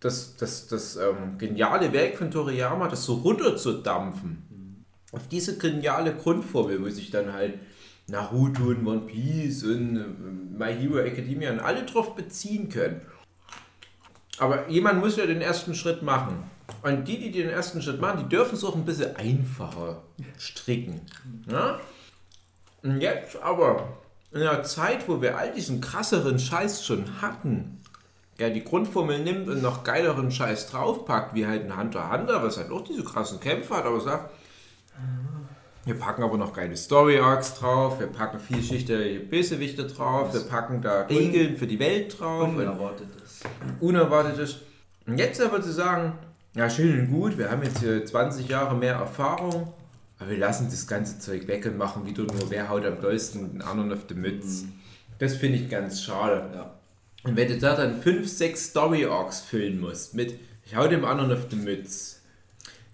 das, das, das ähm, geniale Werk von Toriyama, das so runterzudampfen. Auf diese geniale Grundformel, wo sich dann halt Naruto und One Piece und äh, My Hero Academia und alle drauf beziehen können. Aber jemand muss ja den ersten Schritt machen. Und die, die den ersten Schritt machen, die dürfen es auch ein bisschen einfacher stricken. Ja? Und jetzt aber, in einer Zeit, wo wir all diesen krasseren Scheiß schon hatten, der die Grundformel nimmt und noch geileren Scheiß draufpackt, wie halt ein Hunter Hunter, was halt auch diese krassen Kämpfe hat, aber sagt, wir packen aber noch geile Story Arcs drauf, wir packen vielschichtige Bösewichte drauf, wir packen da Regeln für die Welt drauf Unerwartetes. Unerwartetes. Und jetzt aber zu sagen, ja schön und gut, wir haben jetzt hier 20 Jahre mehr Erfahrung, aber wir lassen das ganze Zeug weg und machen wieder nur, wer haut am dollsten den anderen auf die Mütze. Das finde ich ganz schade. Ja. Und wenn du da dann 5, 6 Story Arcs füllen musst mit, ich hau dem anderen auf die Mütze,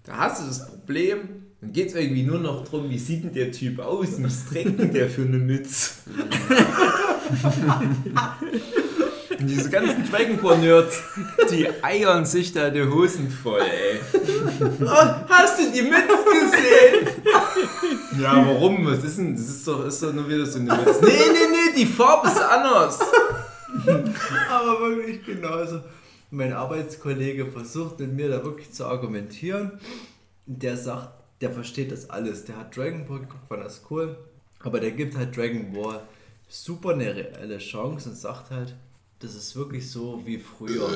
da hast du das Problem, dann geht es irgendwie nur noch darum, wie sieht denn der Typ aus und was trägt denn der für eine Mütze. diese ganzen Dragon Ball Nerds, die eiern sich da die Hosen voll, ey. Oh, hast du die Mütze gesehen? Ja, warum? Was ist denn? Das ist doch, ist doch nur wieder so eine Mütze. Nee, nee, nee, die Farbe ist anders. Aber wirklich genauso. Mein Arbeitskollege versucht mit mir da wirklich zu argumentieren. Der sagt, der versteht das alles. Der hat Dragon Ball geguckt, fand das cool. Aber der gibt halt Dragon Ball super eine reelle Chance und sagt halt, das ist wirklich so wie früher.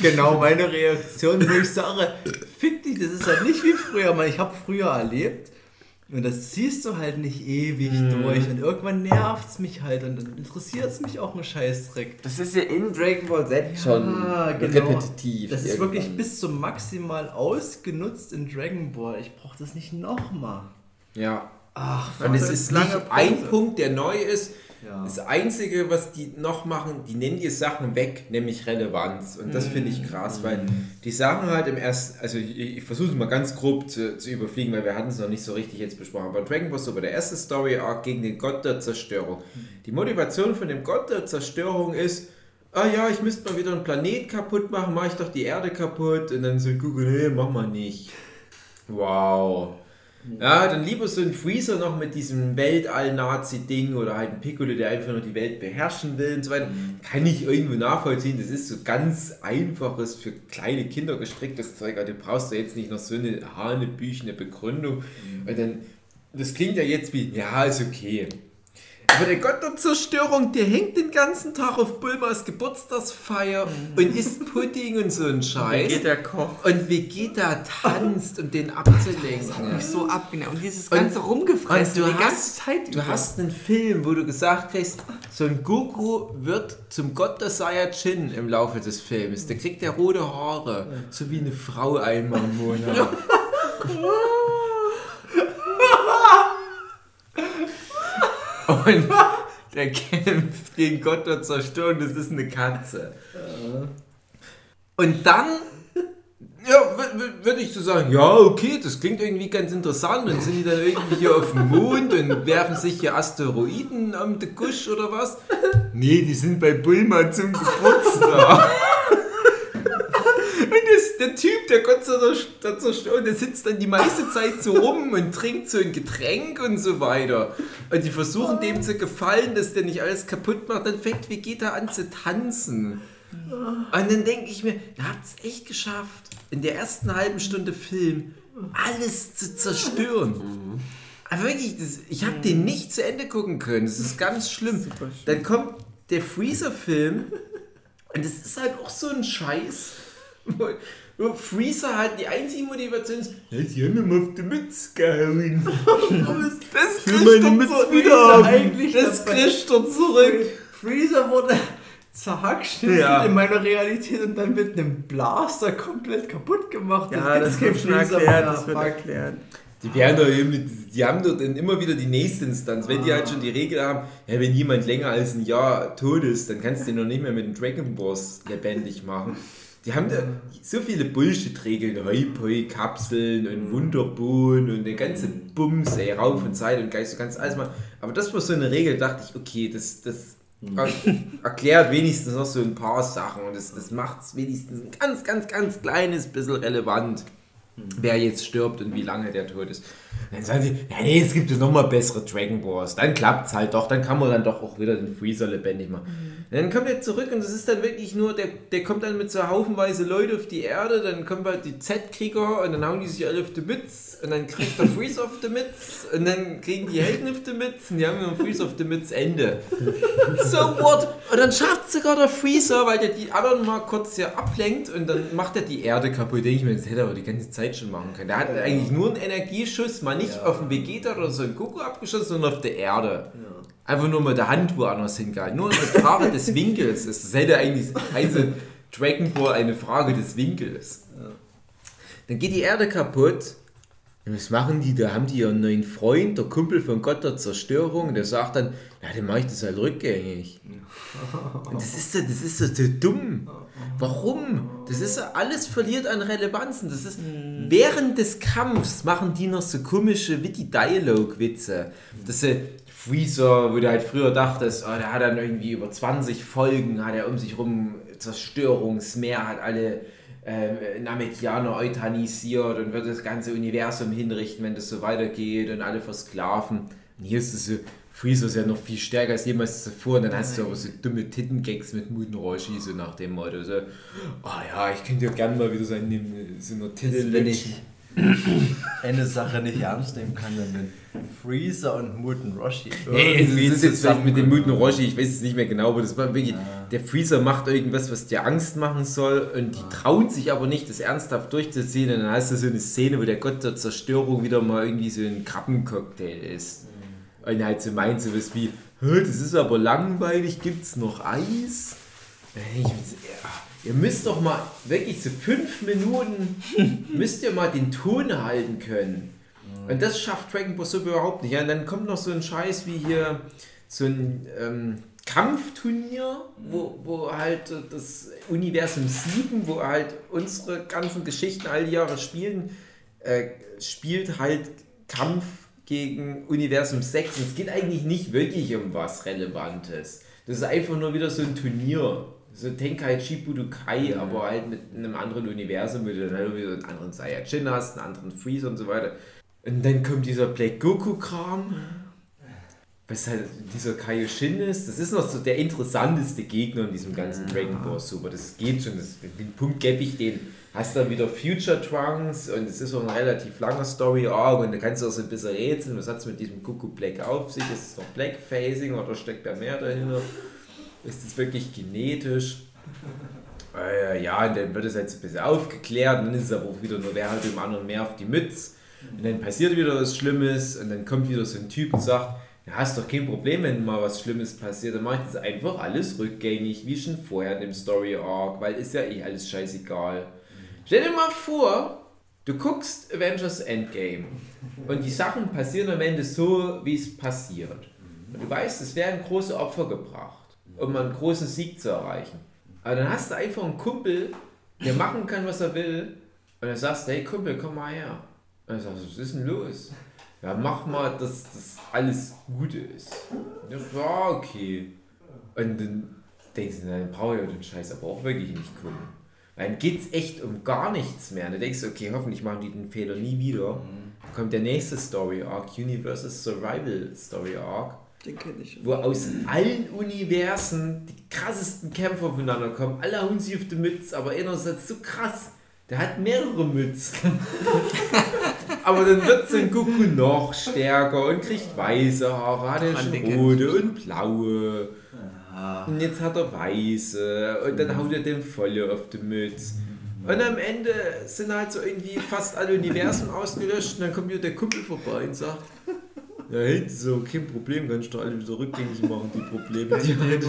genau meine Reaktion, wo ich sage, fick dich, das ist halt nicht wie früher, man. Ich habe früher erlebt und das ziehst du halt nicht ewig durch und irgendwann nervt es mich halt und dann interessiert es mich auch ein Scheißdreck. Das ist ja in Dragon Ball Z schon Ja, genau. repetitiv. Das ist irgendwann. wirklich bis zum maximal ausgenutzt in Dragon Ball. Ich brauche das nicht nochmal. Ja. Ach, Und es ist lange nicht ein. Punkt, der neu ist. Ja. Das Einzige, was die noch machen, die nennen die Sachen weg, nämlich Relevanz. Und das finde ich krass, weil die Sachen halt im ersten, also ich, ich versuche es mal ganz grob zu, zu überfliegen, weil wir hatten es noch nicht so richtig jetzt besprochen. Aber Dragon Ball Super, der erste Story Arc gegen den Gott der Zerstörung. Die Motivation von dem Gott der Zerstörung ist, ah ja, ich müsste mal wieder einen Planet kaputt machen, mache ich doch die Erde kaputt. Und dann so Google, nee, mach mal nicht. Wow. Ja, dann lieber so ein Freezer noch mit diesem Weltall-Nazi-Ding oder halt ein Piccolo, der einfach nur die Welt beherrschen will und so weiter. Kann ich irgendwo nachvollziehen. Das ist so ganz einfaches, für kleine Kinder gestricktes Zeug. Also du brauchst da jetzt nicht noch so eine hanebüchene Begründung. Weil dann, das klingt ja jetzt wie, ja, ist okay. Aber der Gott der Zerstörung, der hängt den ganzen Tag auf Bulmas Geburtstagsfeier und isst Pudding und so ein Scheiß. Geht der Koch. Und Vegeta tanzt, um den abzulenken. Mich so abgenervt. Und dieses Und- ganze Rumgefressen und du die ganze hast- Zeit Du hast einen Film, wo du gesagt kriegst, so ein Goku wird zum Gott der Saiyajin im Laufe des Films. Der kriegt der rote Haare, so wie eine Frau einmal im Monat. Und der kämpft gegen Gott der Zerstörung, das ist eine Katze. Und dann ja, würde ich so sagen, ja, okay, das klingt irgendwie ganz interessant. Dann sind die dann irgendwie hier auf dem Mond und werfen sich hier Asteroiden am Gusch oder was? Nee, die sind bei Bulma zum Geburtstag. Der Typ, der Gott der zerstört, der sitzt dann die meiste Zeit so rum und trinkt so ein Getränk und so weiter. Und die versuchen dem zu gefallen, dass der nicht alles kaputt macht. Dann fängt Vegeta an zu tanzen. Und dann denke ich mir, er hat es echt geschafft, in der ersten halben Stunde Film alles zu zerstören. Aber wirklich, das, ich habe den nicht zu Ende gucken können. Das ist ganz schlimm. Dann kommt der Freezer-Film und das ist halt auch so ein Scheiß. Wo Freezer halt die einzige Motivation ist, sie haben ihm auf die Mütze gehauen. Das will meine Mütze wieder eigentlich Das kriegt er zurück. Freezer wurde zerhackschnitzelt Ja. in meiner Realität und dann mit einem Blaster komplett kaputt gemacht. Ja, das gibt's wird schon Freezer erklärt, mehr. das wird erklärt. Die werden doch eben, die haben dort dann immer wieder die nächste Instanz. Wenn die halt schon die Regel haben, ja, wenn jemand länger als ein Jahr tot ist, dann kannst du den noch nicht mehr mit dem Dragon Balls lebendig machen. Die haben da so viele Bullshit-Regeln, Hoi Poi, Kapseln und Wunderbohnen und der ganze Bums, ey, Rauf und Zeit und Geist, du kannst alles machen. Aber das war so eine Regel, dachte ich, okay, das, das er erklärt wenigstens noch so ein paar Sachen und das, das macht es wenigstens ein ganz, ganz, ganz kleines bisschen relevant wer jetzt stirbt und wie lange der tot ist. Dann sagen sie, ja, nee, es gibt ja nochmal bessere Dragon Balls. Dann klappt es halt doch, dann kann man dann doch auch wieder den Freezer lebendig machen. Dann kommt er zurück und das ist dann wirklich nur, der, der kommt dann mit so haufenweise Leute auf die Erde, dann kommen halt die Z-Krieger und dann hauen die sich alle auf die Mütze und dann kriegt der Freezer auf die Mütze und dann kriegen die Helden auf die Mütze und die haben einen Freezer auf die Mütze, Ende. So what? Und dann schafft sogar der Freezer, weil der die anderen mal kurz hier ablenkt und dann macht er die Erde kaputt. Denke ich mir, das hätte er aber die ganze Zeit schon machen können. Der hat eigentlich nur einen Energieschuss, mal nicht Ja. auf den Vegeta oder so einen Goku abgeschossen, sondern auf der Erde. Einfach nur mit der Hand woanders hingehalten. Nur eine Frage des Winkels. ist. Das hätte eigentlich also Dragon Ball eine Frage des Winkels. Dann geht die Erde kaputt. Und was machen die? Da haben die ihren neuen Freund, der Kumpel von Gott der Zerstörung, der sagt dann, ja, dann mache ich das halt rückgängig. Und das ist so, das ist so, so dumm. Warum? Das ist so, alles verliert an Relevanzen. Das ist, während des Kampfs machen die noch so komische Witty-Dialog-Witze. Das ist Freezer, wo du halt früher dachtest, oh, der hat dann irgendwie über 20 Folgen, hat er um sich rum Zerstörungsmeer, hat alle äh, Namekianer euthanisiert und wird das ganze Universum hinrichten, wenn das so weitergeht und alle versklaven. Und hier ist es so, Freezer ist ja noch viel stärker als jemals zuvor und dann hast du aber so dumme Tittengags mit Muten Roshi, so nach dem Motto, so, oh ja, ich könnte ja gerne mal wieder so in so einer Titte Also wenn ich eine Sache nicht ernst nehmen kann, dann wenn Freezer und Muten Roshi Nee, es ist jetzt vielleicht mit dem Muten. Roshi, ich weiß es nicht mehr genau, aber das war wirklich, der Freezer macht irgendwas, was dir Angst machen soll und die trauen sich aber nicht, das ernsthaft durchzuziehen und dann hast du so eine Szene, wo der Gott der Zerstörung wieder mal irgendwie so ein Krabbencocktail ist. Und halt so meint so was wie, "Hä, das ist aber langweilig, gibt's noch Eis? Ich, ja, ihr müsst doch mal wirklich so fünf Minuten, müsst ihr mal den Ton halten können. Und das schafft Dragon Ball Super überhaupt nicht. Ja, und dann kommt noch so ein Scheiß wie hier so ein ähm, Kampfturnier, wo, wo halt das Universum 7, wo halt unsere ganzen Geschichten all die Jahre spielen, äh, spielt halt Kampf gegen Universum 6. Und es geht eigentlich nicht wirklich um was Relevantes. Das ist einfach nur wieder so ein Turnier. So Tenkaichi Budokai, aber halt mit einem anderen Universum, wo du dann halt wieder einen anderen Saiyajin hast, einen anderen Freezer und so weiter. Und dann kommt dieser Black Goku-Kram, was halt dieser Kaioshin ist. Das ist noch so der interessanteste Gegner in diesem ganzen Dragon Ball Super. Das geht schon, das, den Punkt gebe ich den. Hast dann wieder Future Trunks und es ist auch ein relativ langer Story Arc und da kannst du auch so ein bisschen rätseln, was hat es mit diesem Goku Black auf sich? Ist es noch Blackfacing oder steckt da mehr dahinter? Ist es wirklich genetisch? Äh, ja, und dann wird es halt so ein bisschen aufgeklärt und dann ist es aber auch wieder nur, wer halt dem anderen mehr auf die Mütze. Und dann passiert wieder was Schlimmes und dann kommt wieder so ein Typ und sagt, ja, hast doch kein Problem, wenn mal was Schlimmes passiert, dann mach ich das einfach alles rückgängig, wie schon vorher in dem Story Arc, weil ist ja eh alles scheißegal. Stell dir mal vor, du guckst Avengers Endgame und die Sachen passieren am Ende so, wie es passiert. Und du weißt, es werden große Opfer gebracht, um einen großen Sieg zu erreichen. Aber dann hast du einfach einen Kumpel, der machen kann, was er will, und dann sagst du, hey Kumpel, komm mal her. Und dann sagst du, was ist denn los? Ja, mach mal, dass das alles gut ist. Ja, okay. Und dann denkst du, dann brauche ich ja den Scheiß aber auch wirklich nicht gucken. Weil dann geht es echt um gar nichts mehr. Und du denkst, okay, hoffentlich machen die den Fehler nie wieder. Dann kommt der nächste Story Arc, Universe Survival Story Arc, Den kenne ich. wo aus allen Universen die krassesten Kämpfer voneinander kommen. Alle hauen sich auf die Mütze, aber einer ist halt so krass. Der hat mehrere Mützen. aber dann wird sein Goku noch stärker und kriegt weiße Haare, hat er schon rote und blaue. Ah, Und jetzt hat er weiße und dann haut er den volle auf die Mütze. Und am Ende sind halt so irgendwie fast alle Universen ausgelöscht und dann kommt wieder der Kumpel vorbei und sagt, ja ist so kein Problem, kannst du alle wieder rückgängig machen, die Probleme. Die halt.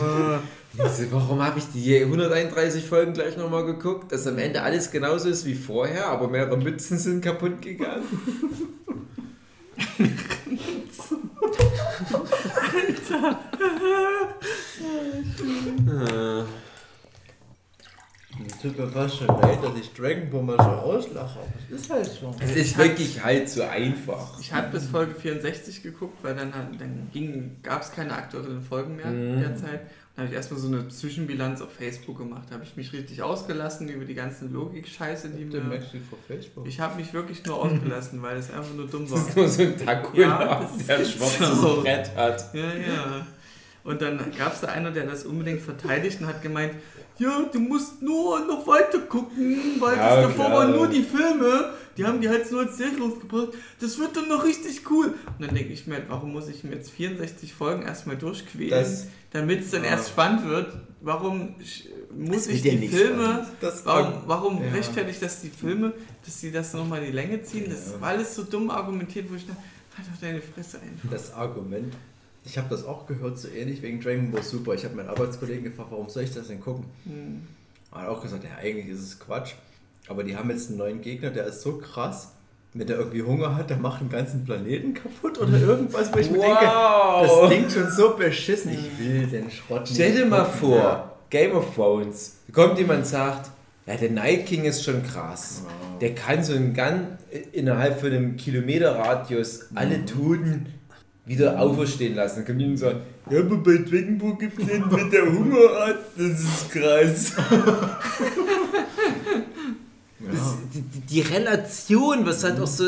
Ich so, Warum habe ich die 131 Folgen gleich nochmal geguckt, dass am Ende alles genauso ist wie vorher, aber mehrere Mützen sind kaputt gegangen? Alter. Es tut mir fast schon leid, dass ich Dragon Ball mal so auslache. Aber es ist halt so. Es ist wirklich halt so einfach. Ich habe bis Folge 64 geguckt, weil dann, dann gab es keine aktuellen Folgen mehr Mhm. derzeit. Dann habe ich erstmal so eine Zwischenbilanz auf Facebook gemacht. Da habe ich mich richtig ausgelassen über die ganzen Logik-Scheiße, die Der mir. Ich habe mich wirklich nur ausgelassen, weil es einfach nur dumm war. Das ist nur so ein Takuya, Ja, der ein schwarzes so. Brett hat. Ja, ja. Und dann gab es da einer, der das unbedingt verteidigt und hat gemeint, ja, du musst nur noch weiter gucken, weil Ja, das davor klar. waren nur die Filme, die haben die halt nur als Serie rausgebracht. Das wird dann noch richtig cool. Und dann denke ich mir, warum muss ich mir jetzt 64 Folgen erstmal durchquälen, Das- damit es dann Ja. erst spannend wird? Warum muss wird ich die Filme. Das warum, warum Ja. rechtfertigt das die Filme, dass sie das nochmal in die Länge ziehen? Das war alles so dumm argumentiert, wo ich dachte, halt doch deine Fresse einfach. Das Argument. Ich habe das auch gehört, so ähnlich wegen Dragon Ball Super. Ich habe meinen Arbeitskollegen gefragt, warum soll ich das denn gucken? Hm. Er hat auch gesagt, ja, eigentlich ist es Quatsch. Aber die haben jetzt einen neuen Gegner, der ist so krass. Wenn der irgendwie Hunger hat, der macht einen ganzen Planeten kaputt oder irgendwas, wo ich mir denke, das Wow! klingt schon so beschissen. Ich will den Schrott nicht Stell dir mal gucken. vor, Game of Thrones. Kommt jemand und sagt, ja, der Night King ist schon krass. Ja. Der kann so einen Gun innerhalb von einem Kilometerradius alle Toten wieder auferstehen lassen. Dann kommt jemand und sagt, ja, aber bei Dragon Ball gibt es den, wenn der Hunger hat. Das ist krass. Das, die, die Relation, was halt auch so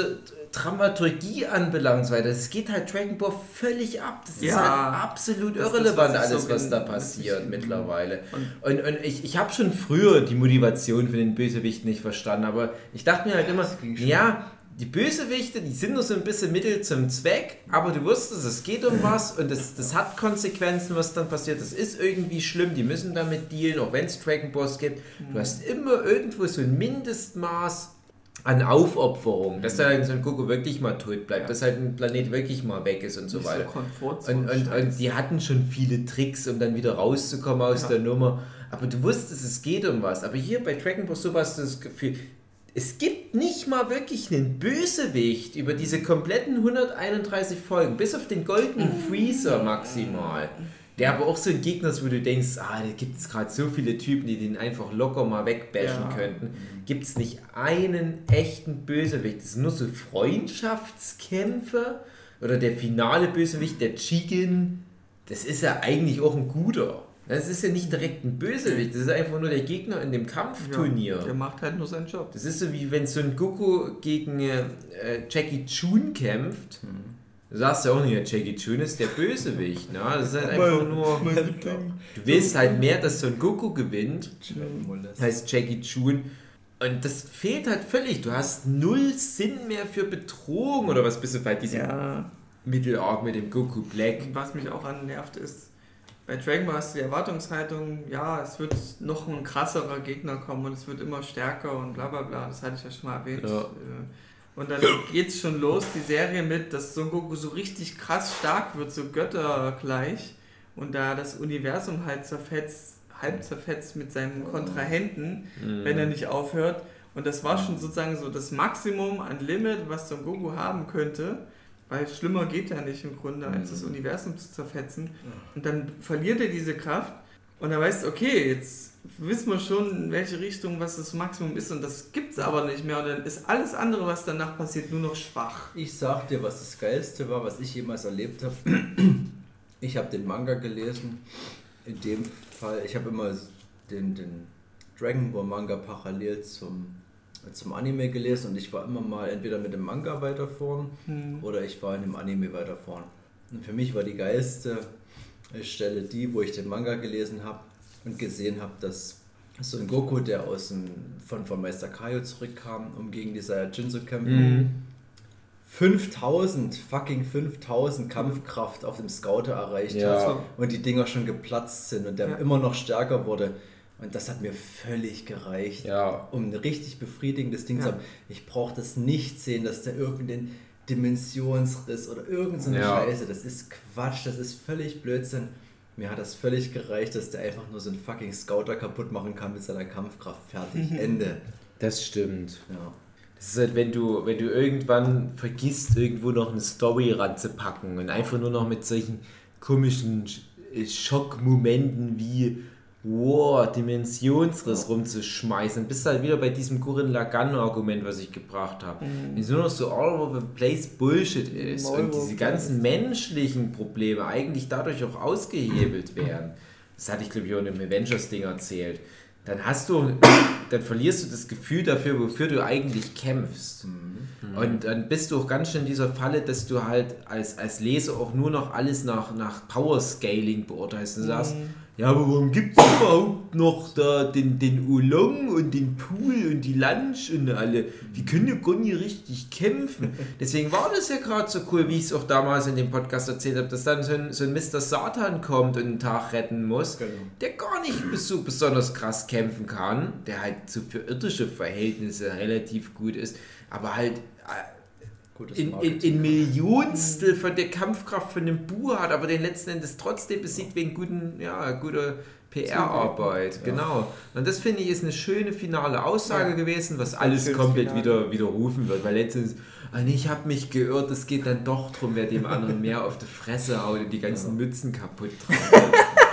Dramaturgie anbelangt, weiter, das geht halt Dragon Ball völlig ab. Das ist Ja. halt absolut Das ist irrelevant, alles, so was da passiert mittlerweile. Und- Und, und ich, ich habe schon früher die Motivation für den Bösewicht nicht verstanden, aber ich dachte mir halt immer, ja, die Bösewichte, die sind nur so ein bisschen Mittel zum Zweck, aber du wusstest, es geht um was und das, das hat Konsequenzen, was dann passiert. Das ist irgendwie schlimm, die müssen damit dealen, auch wenn es Dragon Balls gibt. Du hast immer irgendwo so ein Mindestmaß an Aufopferung, dass da so ein Goku wirklich mal tot bleibt, Ja. dass halt ein Planet wirklich mal weg ist und so Nicht weiter. Komfortzone. Und, und, und die hatten schon viele Tricks, um dann wieder rauszukommen aus Ja. der Nummer. Aber du wusstest, es geht um was. Aber hier bei Dragon Ball Super hast du das Gefühl, es gibt nicht mal wirklich einen Bösewicht über diese kompletten 131 Folgen, bis auf den goldenen Freezer maximal. Der aber auch so ein Gegner ist, wo du denkst, ah, da gibt es gerade so viele Typen, die den einfach locker mal wegbashen Ja. könnten. Gibt es nicht einen echten Bösewicht? Das sind nur so Freundschaftskämpfe. Oder der finale Bösewicht, der Chicken, das ist ja eigentlich auch ein guter. Das ist ja nicht direkt ein Bösewicht, das ist einfach nur der Gegner in dem Kampfturnier. Der macht halt nur seinen Job. Das ist so wie wenn so ein Goku gegen äh, Jackie Chun kämpft. Du sagst ja auch nicht, ja, Jackie Chun ist der Bösewicht. Ne? Das ist halt einfach nur. Du willst halt mehr, dass so ein Goku gewinnt, heißt Jackie Chun. Und das fehlt halt völlig. Du hast null Sinn mehr für Betrogen oder was bist du bei diesem Ja. Mittelarg mit dem Goku Black. Was mich auch annervt ist, bei Dragon Ball hast du die Erwartungshaltung, ja, es wird noch ein krasserer Gegner kommen und es wird immer stärker und bla bla bla, das hatte ich ja schon mal erwähnt. Ja. Äh, Und dann geht's schon los, die Serie mit, dass Son Goku so richtig krass stark wird, so göttergleich und da das Universum halt zerfetzt, halb zerfetzt mit seinen Kontrahenten, wenn er nicht aufhört. Und das war schon sozusagen so das Maximum an Limit, was Son Goku haben könnte. Weil schlimmer geht ja nicht im Grunde, als das Universum zu zerfetzen. Und dann verliert er diese Kraft. Und dann weißt du, okay, jetzt wissen wir schon, in welche Richtung was das Maximum ist. Und das gibt es aber nicht mehr. Und dann ist alles andere, was danach passiert, nur noch schwach. Ich sag dir, was das Geilste war, was ich jemals erlebt habe. Ich habe den Manga gelesen. In dem Fall, ich habe immer den, den Dragon Ball Manga parallel zum, zum Anime gelesen und ich war immer mal entweder mit dem Manga weiter vorn Hm. oder ich war in dem Anime weiter vorn. Und für mich war die geilste Stelle die, wo ich den Manga gelesen habe und gesehen habe, dass so ein Goku, der aus dem, von, von Meister Kaio zurückkam, um gegen die Saiyajin zu kämpfen, Mhm. 5000, fucking 5000 Kampfkraft auf dem Scouter erreicht Ja. hat und die Dinger schon geplatzt sind und der Ja. immer noch stärker wurde. Und das hat mir völlig gereicht, Ja. um ein richtig befriedigendes Ding zu Ja. haben. Ich brauche das nicht sehen, dass der irgendeinen Dimensionsriss oder irgendeine so Ja. Scheiße, das ist Quatsch, das ist völlig Blödsinn. Mir hat das völlig gereicht, dass der einfach nur so einen fucking Scouter kaputt machen kann mit seiner Kampfkraft. Fertig, Ende. Das stimmt. Ja. Das ist halt, wenn du, wenn du irgendwann vergisst, irgendwo noch eine Story ranzupacken und einfach nur noch mit solchen komischen Sch- äh, Schockmomenten wie wow, Dimensionsriss rumzuschmeißen, bist du halt wieder bei diesem Gurren Lagann-Argument, was ich gebracht habe. Wenn es nur noch so all over the place Bullshit ist und Maulwurf, diese ganzen menschlichen Probleme eigentlich dadurch auch ausgehebelt werden. Das hatte ich, glaube ich, auch in dem Avengers-Ding erzählt. Dann hast du, dann verlierst du das Gefühl dafür, wofür du eigentlich kämpfst. Und dann bist du auch ganz schnell in dieser Falle, dass du halt als, als Leser auch nur noch alles nach, nach Power Scaling beurteilst. Und du sagst, ja, aber warum gibt es überhaupt noch da den, den Oolong und den Pool und die Lunch und alle? Die können ja gar nicht richtig kämpfen. Deswegen war das ja gerade so cool, wie ich es auch damals in dem Podcast erzählt habe, dass dann so ein, so ein Mr. Satan kommt und einen Tag retten muss, Genau. der gar nicht so besonders krass kämpfen kann, der halt so für irdische Verhältnisse relativ gut ist, aber halt äh, Gutes in, in, in Millionstel von der Kampfkraft von dem Bu hat, aber den letzten Endes trotzdem besiegt wegen guten, ja, guter PR-Arbeit. Genau. Und das finde ich ist eine schöne finale Aussage Ja. gewesen, was alles komplett Finale. wieder widerrufen wird. Weil letztens, ah, ich habe mich geirrt, es geht dann doch drum, wer dem anderen mehr auf die Fresse haut und die ganzen Mützen kaputt treibt.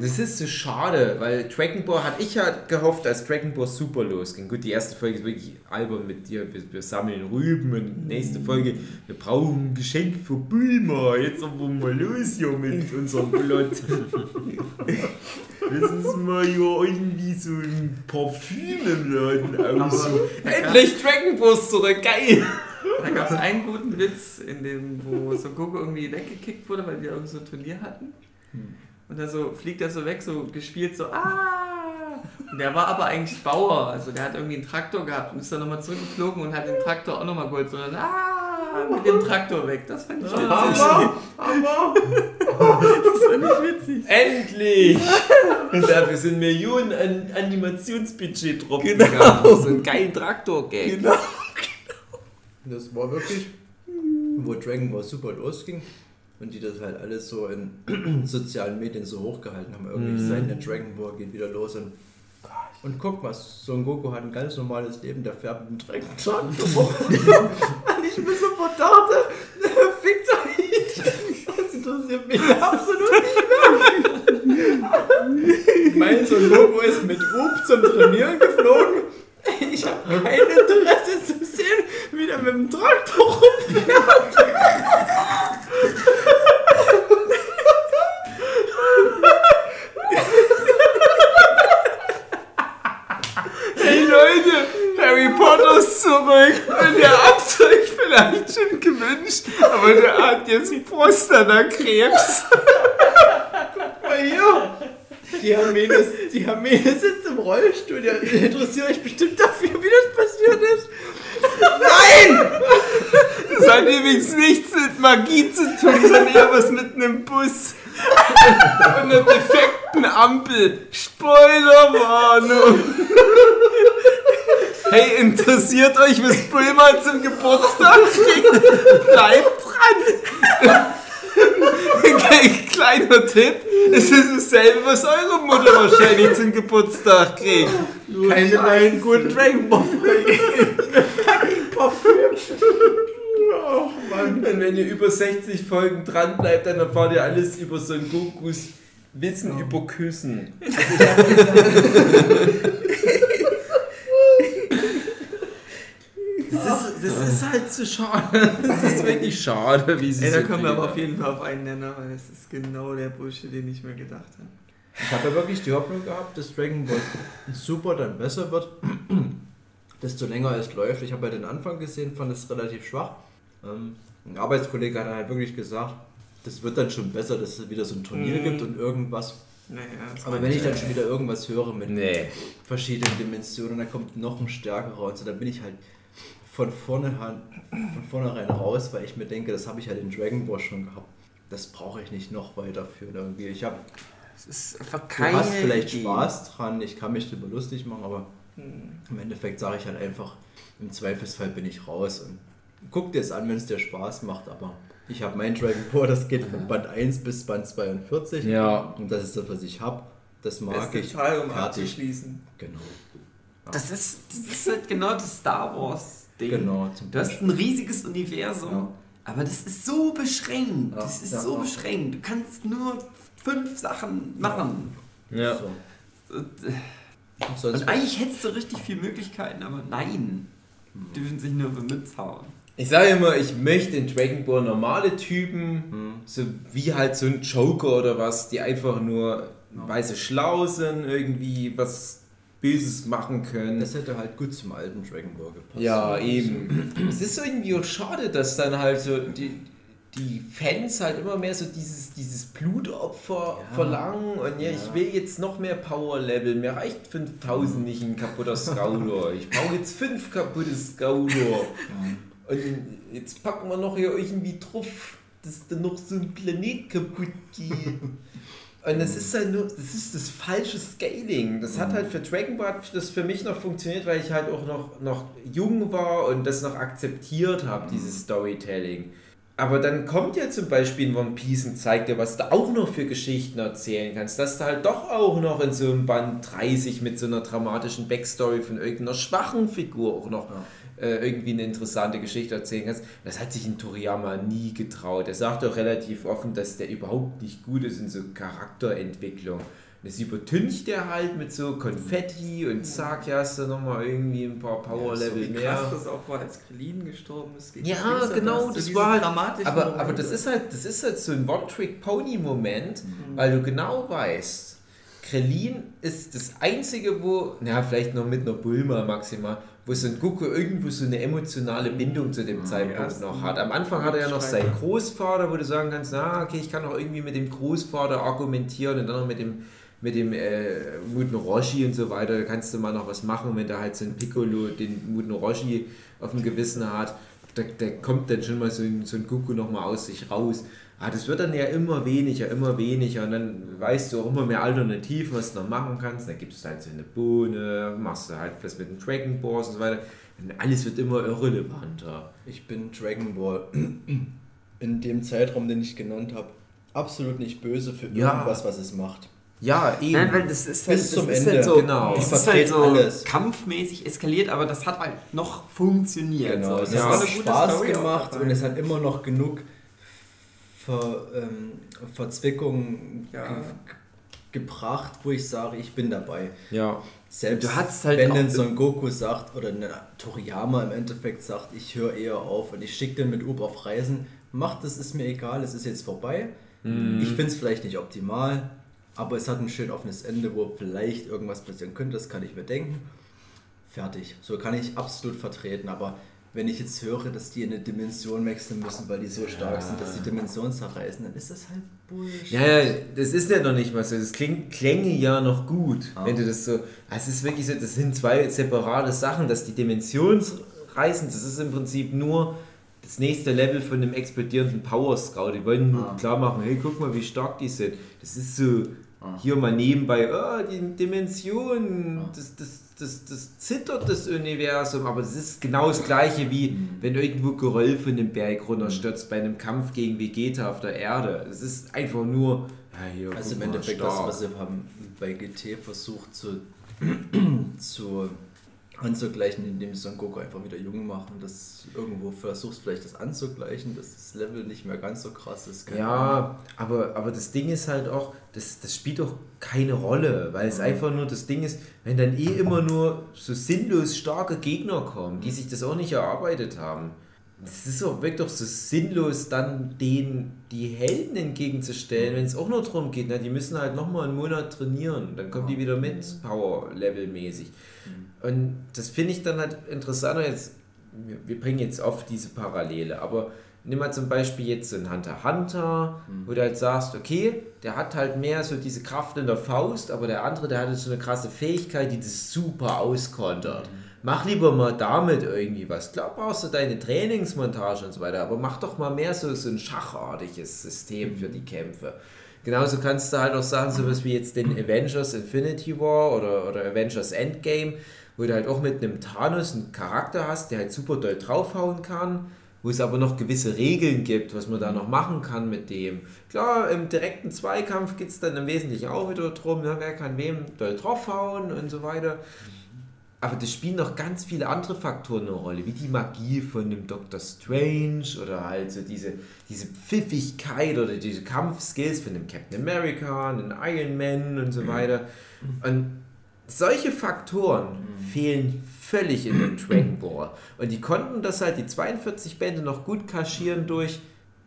Das ist so schade, weil Dragon Ball hatte ich ja gehofft, als Dragon Ball Super losging. Gut, die erste Folge ist wirklich albern mit dir. Wir, wir sammeln Rüben und nächste Folge, wir brauchen ein Geschenk für Bulma. Jetzt aber mal los hier mit unserem Plot. Lass uns mal hier irgendwie so ein Parfüm im Laden aus. Endlich Dragon Ball zurück, geil! Da gab es einen guten Witz, in dem, wo Son Goku irgendwie weggekickt wurde, weil wir irgend so ein Turnier hatten. Und dann so fliegt er so weg, so gespielt, so ah! Und der war aber eigentlich Bauer, also der hat irgendwie einen Traktor gehabt und ist dann nochmal zurückgeflogen und hat den Traktor auch nochmal geholt, sondern ah! Mit dem Traktor weg. Das fand ich witzig. Aber, aber, Das fand ich witzig. Endlich! Und dafür sind Millionen an Animationsbudget drauf Genau. gegangen. So ein geilen Traktor-Gag. genau. Das war wirklich, wo Dragon Ball Super losging und die das halt alles so in sozialen Medien so hochgehalten haben. Irgendwie Mhm. sein der Dragon Ball geht wieder los und und guck mal, Son Goku hat ein ganz normales Leben, der fährt mit dem Dragon Traktor. und ich mir sofort dachte, fickt euch. Das interessiert mich absolut nicht mehr. Mein Son Goku ist mit Up zum Trainieren geflogen. Ich habe kein Interesse zu sehen, wie der mit dem Traktor rumfährt. Hey Leute, Harry Potter ist zurück und ihr habt euch vielleicht schon gewünscht, aber der hat jetzt Prostatakrebs. Mal hier. Die Hermine, die Hermine sitzt im Rollstuhl. Ihr interessiert euch bestimmt dafür, wie das passiert ist. Das hat übrigens nichts mit Magie zu tun, sondern eher was mit einem Bus und einer defekten Ampel. Spoilerwarnung! Hey, interessiert euch, was Bulma zum Geburtstag kriegt? Bleibt dran! Kleiner Tipp, es ist dasselbe, was eure Mutter wahrscheinlich zum Geburtstag kriegt. Keine neuen guten Dragon Ball. Oh Mann. Und wenn ihr über 60 Folgen dran bleibt, dann erfahrt ihr alles über Son Gokus Wissen über Küssen. ist, das ist halt so schade. Das ist wirklich schade, wie sie Ey, da kommen wir aber auf jeden Fall auf einen Nenner, weil es ist genau der Bullshit, den ich mir gedacht habe. Ich habe ja wirklich die Hoffnung gehabt, dass Dragon Ball Super dann besser wird, desto länger es läuft. Ich habe ja den Anfang gesehen, fand es relativ schwach. Ähm, ein Arbeitskollege hat halt wirklich gesagt, das wird dann schon besser, dass es wieder so ein Turnier Mhm. gibt und irgendwas. Naja, das Aber wenn ich dann schon wieder irgendwas höre mit Nee. verschiedenen Dimensionen, dann kommt noch ein stärkerer und so, dann bin ich halt von vorne von vornherein raus, weil ich mir denke, das habe ich halt in Dragon Ball schon gehabt. Das brauche ich nicht noch weiterführen irgendwie. Ich habe Es ist einfach Du hast vielleicht Idee. Spaß dran, ich kann mich darüber lustig machen, aber Hm. im Endeffekt sage ich halt einfach, im Zweifelsfall bin ich raus und guck dir es an, wenn es dir Spaß macht, aber ich habe mein Dragon Ball, das geht von Band 1 bis Band 42 Ja. und das ist das, was ich habe. Das mag Beste ich. Teil, um Fertig. abzuschließen. Genau. Das ist, das ist halt genau das Star Wars-Ding. Genau, zum Du hast Beispiel. ein riesiges Universum, Ja. aber das ist so beschränkt. Ja, Das ist ja, so ja. beschränkt. Du kannst nur fünf Sachen machen. Ja. So. Und, äh, Und eigentlich hättest du richtig viele Möglichkeiten, aber nein. Hm. Dürfen sich nur für mithauen. Ich sage immer, ich möchte in Dragon Ball normale Typen, Hm. so wie halt so ein Joker oder was, die einfach nur Ja. weiße schlau sind, irgendwie was Böses machen können. Das hätte halt gut zum alten Dragon Ball gepasst. Ja, eben. es ist irgendwie auch schade, dass dann halt so die, die Fans halt immer mehr so dieses, dieses Blutopfer Ja. verlangen und ja, ich Ja. will jetzt noch mehr Power-Level. Mir reicht 5000 nicht ein kaputter Scouter. Ich brauche jetzt fünf kaputte Scouter. Und jetzt packen wir noch hier irgendwie drauf, dass da noch so ein Planet kaputt geht. Und das ist halt nur, das ist das falsche Scaling. Das hat halt für Dragon Ball das für mich noch funktioniert, weil ich halt auch noch, noch jung war und das noch akzeptiert habe, dieses Storytelling. Aber dann kommt ja zum Beispiel in One Piece und zeigt dir, was du auch noch für Geschichten erzählen kannst. Dass du halt doch auch noch in so einem Band 30 mit so einer dramatischen Backstory von irgendeiner schwachen Figur auch noch äh, irgendwie eine interessante Geschichte erzählen kannst. Das hat sich in Toriyama nie getraut. Er sagt auch relativ offen, dass der überhaupt nicht gut ist in so Charakterentwicklung. Das übertüncht er halt mit so Konfetti und zack, ja, hast du nochmal irgendwie ein paar Power-Level so wie mehr. krass das auch war, als Krillin gestorben ist. Ja, genau, das war halt- Aber, aber das ist halt, das ist halt so ein One-Trick-Pony-Moment, Mhm. weil du genau weißt, Krillin ist das einzige, wo, na, vielleicht noch mit einer Bulma maximal, wo Son Goku irgendwo so eine emotionale Bindung zu dem Zeitpunkt ersten noch hat. Am Anfang hat er ja noch seinen Großvater, wo du sagen kannst, na, okay, ich kann auch irgendwie mit dem Großvater argumentieren und dann noch mit dem mit dem äh, Muten Roshi und so weiter, da kannst du mal noch was machen, wenn da halt so ein Piccolo den Muten Roshi auf dem Gewissen hat, da, da kommt dann schon mal so ein, so ein Goku nochmal aus sich raus. Ah, das wird dann ja immer weniger, immer weniger und dann weißt du auch immer mehr Alternativen, was du noch machen kannst. Dann gibt es halt so eine Bohne, machst du halt was mit den Dragon Balls und so weiter. Und alles wird immer irrelevanter. Ich bin Dragon Ball in dem Zeitraum, den ich genannt habe, absolut nicht böse für Ja. irgendwas, was es macht. Ja, eben. Nein, weil das ist halt, Bis das zum ist Ende. halt so, Genau. das Ich ist halt so alles. kampfmäßig eskaliert, aber das hat halt noch funktioniert. Genau, so. es Das Ja. hat Spaß gemacht und es hat immer noch genug Ver, ähm, Verzwickungen Ja. ge gebracht, wo ich sage, ich bin dabei. ja. Selbst halt wenn denn Son Goku sagt oder eine Toriyama im Endeffekt sagt, ich höre eher auf und ich schicke den mit Up auf Reisen, macht das, ist mir egal, es ist jetzt vorbei. Mhm. Ich finde es vielleicht nicht optimal, aber es hat ein schön offenes Ende, wo vielleicht irgendwas passieren könnte, das kann ich mir denken. Fertig. So kann ich absolut vertreten, aber wenn ich jetzt höre, dass die in eine Dimension wechseln müssen, weil die so stark sind, dass die Dimension zerreißen, dann ist das halt Bullshit. Ja, ja, das ist ja noch nicht mal so. Das klingt, klänge ja noch gut, Ah. wenn du das so. Es ist wirklich so, das sind zwei separate Sachen. Dass die Dimensionsreisen, das ist im Prinzip nur das nächste Level von dem explodierenden Power Scout. Die wollen nur Ah. klar machen, hey, guck mal, wie stark die sind. Das ist so Ah. hier mal nebenbei, oh, die Dimension, Ah. das, das, das, das zittert das Universum, aber das ist genau das gleiche wie Mhm. wenn irgendwo Geröll von dem Berg runterstürzt bei einem Kampf gegen Vegeta auf der Erde. Es ist einfach nur, ja, hier, Also im Endeffekt das, was sie haben bei GT versucht zu, zu anzugleichen, indem sie Son Goku einfach wieder jung machen. Das irgendwo versuchst vielleicht das anzugleichen, dass das Level nicht mehr ganz so krass ist. Ahnung. Ja, aber, aber das Ding ist halt auch, das, das spielt doch keine Rolle, weil es Mhm. einfach nur das Ding ist, wenn dann eh immer nur so sinnlos starke Gegner kommen, die sich das auch nicht erarbeitet haben. Es ist auch wirklich doch so sinnlos, dann denen die Helden entgegenzustellen, wenn es auch nur darum geht, ne? die müssen halt nochmal einen Monat trainieren, dann kommen die wieder mit, Power-Level-mäßig. Und das finde ich dann halt interessanter jetzt, wir, bringen jetzt oft diese Parallele, aber nimm mal zum Beispiel jetzt so einen Hunter Hunter, wo du halt sagst, okay, der hat halt mehr so diese Kraft in der Faust, aber der andere, der hat so eine krasse Fähigkeit, die das super auskontert. Mach lieber mal damit irgendwie was. Klar brauchst du deine Trainingsmontage und so weiter, aber mach doch mal mehr so, so ein schachartiges System für die Kämpfe. Genauso kannst du halt auch sagen, sowas wie jetzt den Avengers Infinity War oder, oder Avengers Endgame, wo du halt auch mit einem Thanos einen Charakter hast, der halt super doll draufhauen kann, wo es aber noch gewisse Regeln gibt, was man da noch machen kann mit dem. Klar, im direkten Zweikampf geht es dann im Wesentlichen auch wieder darum, ne, wer kann wem doll draufhauen und so weiter. Aber das spielen noch ganz viele andere Faktoren eine Rolle, wie die Magie von dem Doctor Strange oder halt so diese, diese Pfiffigkeit oder diese Kampfskills von dem Captain America, dem Iron Man und so weiter. Und solche Faktoren fehlen völlig in dem Dragon Ball. Und die konnten das halt, die 42 Bände, noch gut kaschieren durch,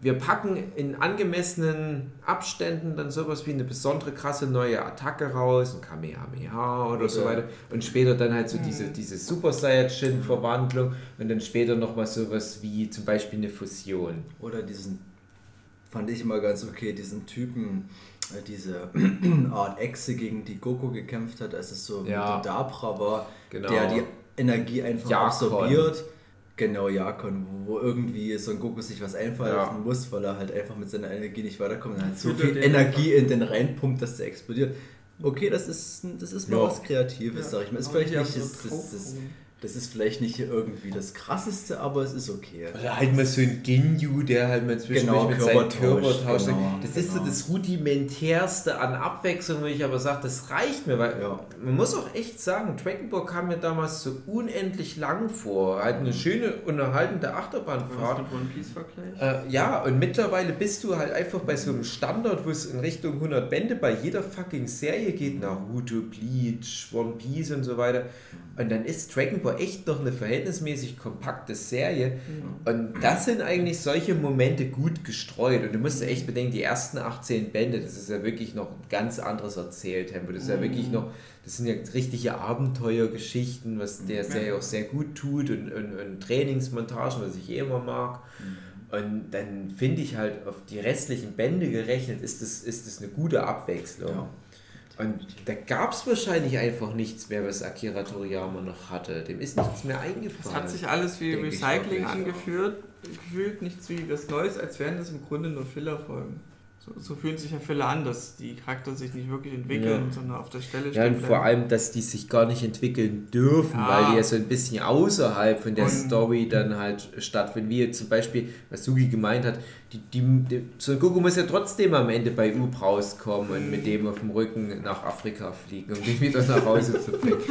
wir packen in angemessenen Abständen dann sowas wie eine besondere krasse neue Attacke raus, ein Kamehameha oder so Ja. weiter. Und später dann halt so diese, diese Super Saiyajin-Verwandlung und dann später nochmal sowas wie zum Beispiel eine Fusion. Oder diesen, fand ich immer ganz okay, diesen Typen, äh, diese Art Echse, gegen die Goku gekämpft hat, als es so Ja. mit Dabra war, Genau. der die Energie einfach Jakon. absorbiert. Genau, Jakon, wo, wo irgendwie Son Goku sich was einfallen Ja. muss, weil er halt einfach mit seiner Energie nicht weiterkommt und halt so viel Energie in den reinpumpt, dass der explodiert. Okay, das ist, das ist mal Ja. was Kreatives, sag ich mal. Ist vielleicht nicht das, so das, das. Das ist vielleicht nicht irgendwie das krasseste, aber es ist okay. Oder halt mal so ein Ginyu, der halt mal zwischendurch Genau, mit seinem Körper tauscht. genau, das ist so genau. das rudimentärste an Abwechslung, wo ich aber sage, das reicht mir, weil Ja. man muss auch echt sagen, Dragon Ball kam mir damals so unendlich lang vor. Halt eine schöne, unterhaltende Achterbahnfahrt. mit One Piece Vergleich? Äh, ja, und mittlerweile bist du halt einfach bei so einem Standard, wo es in Richtung 100 Bände bei jeder fucking Serie geht, Naruto, Bleach, One Piece und so weiter. Und dann ist Dragon Ball echt noch eine verhältnismäßig kompakte Serie. Und das sind eigentlich solche Momente gut gestreut. Und du musst ja echt bedenken, die ersten 18 Bände, das ist ja wirklich noch ein ganz anderes Erzähltempo. Das ist ja wirklich noch, das sind ja richtige Abenteuergeschichten, was der Serie auch sehr gut tut und, und, und Trainingsmontagen, was ich eh immer mag. Und dann finde ich halt auf die restlichen Bände gerechnet, ist das, ist das eine gute Abwechslung. Ja. Und da gab es wahrscheinlich einfach nichts mehr, was Akira Toriyama noch hatte. Dem ist nichts mehr Es eingefallen. hat sich alles wie Recycling angeführt, gefühlt, nichts wie was Neues, als wären das im Grunde nur Filler-Folgen. So, so fühlen sich ja Filler an, dass die Charakter sich nicht wirklich entwickeln, Ja. sondern auf der Stelle Ja, und stehen vor allem, dass die sich gar nicht entwickeln dürfen, Ja. weil die ja so ein bisschen außerhalb von der Und- Story dann halt stattfinden. Wie jetzt zum Beispiel, was Sugi gemeint hat, die, die, die, Son Goku muss ja trotzdem am Ende bei Up rauskommen und mit dem auf dem Rücken nach Afrika fliegen, um den wieder nach Hause zu bringen.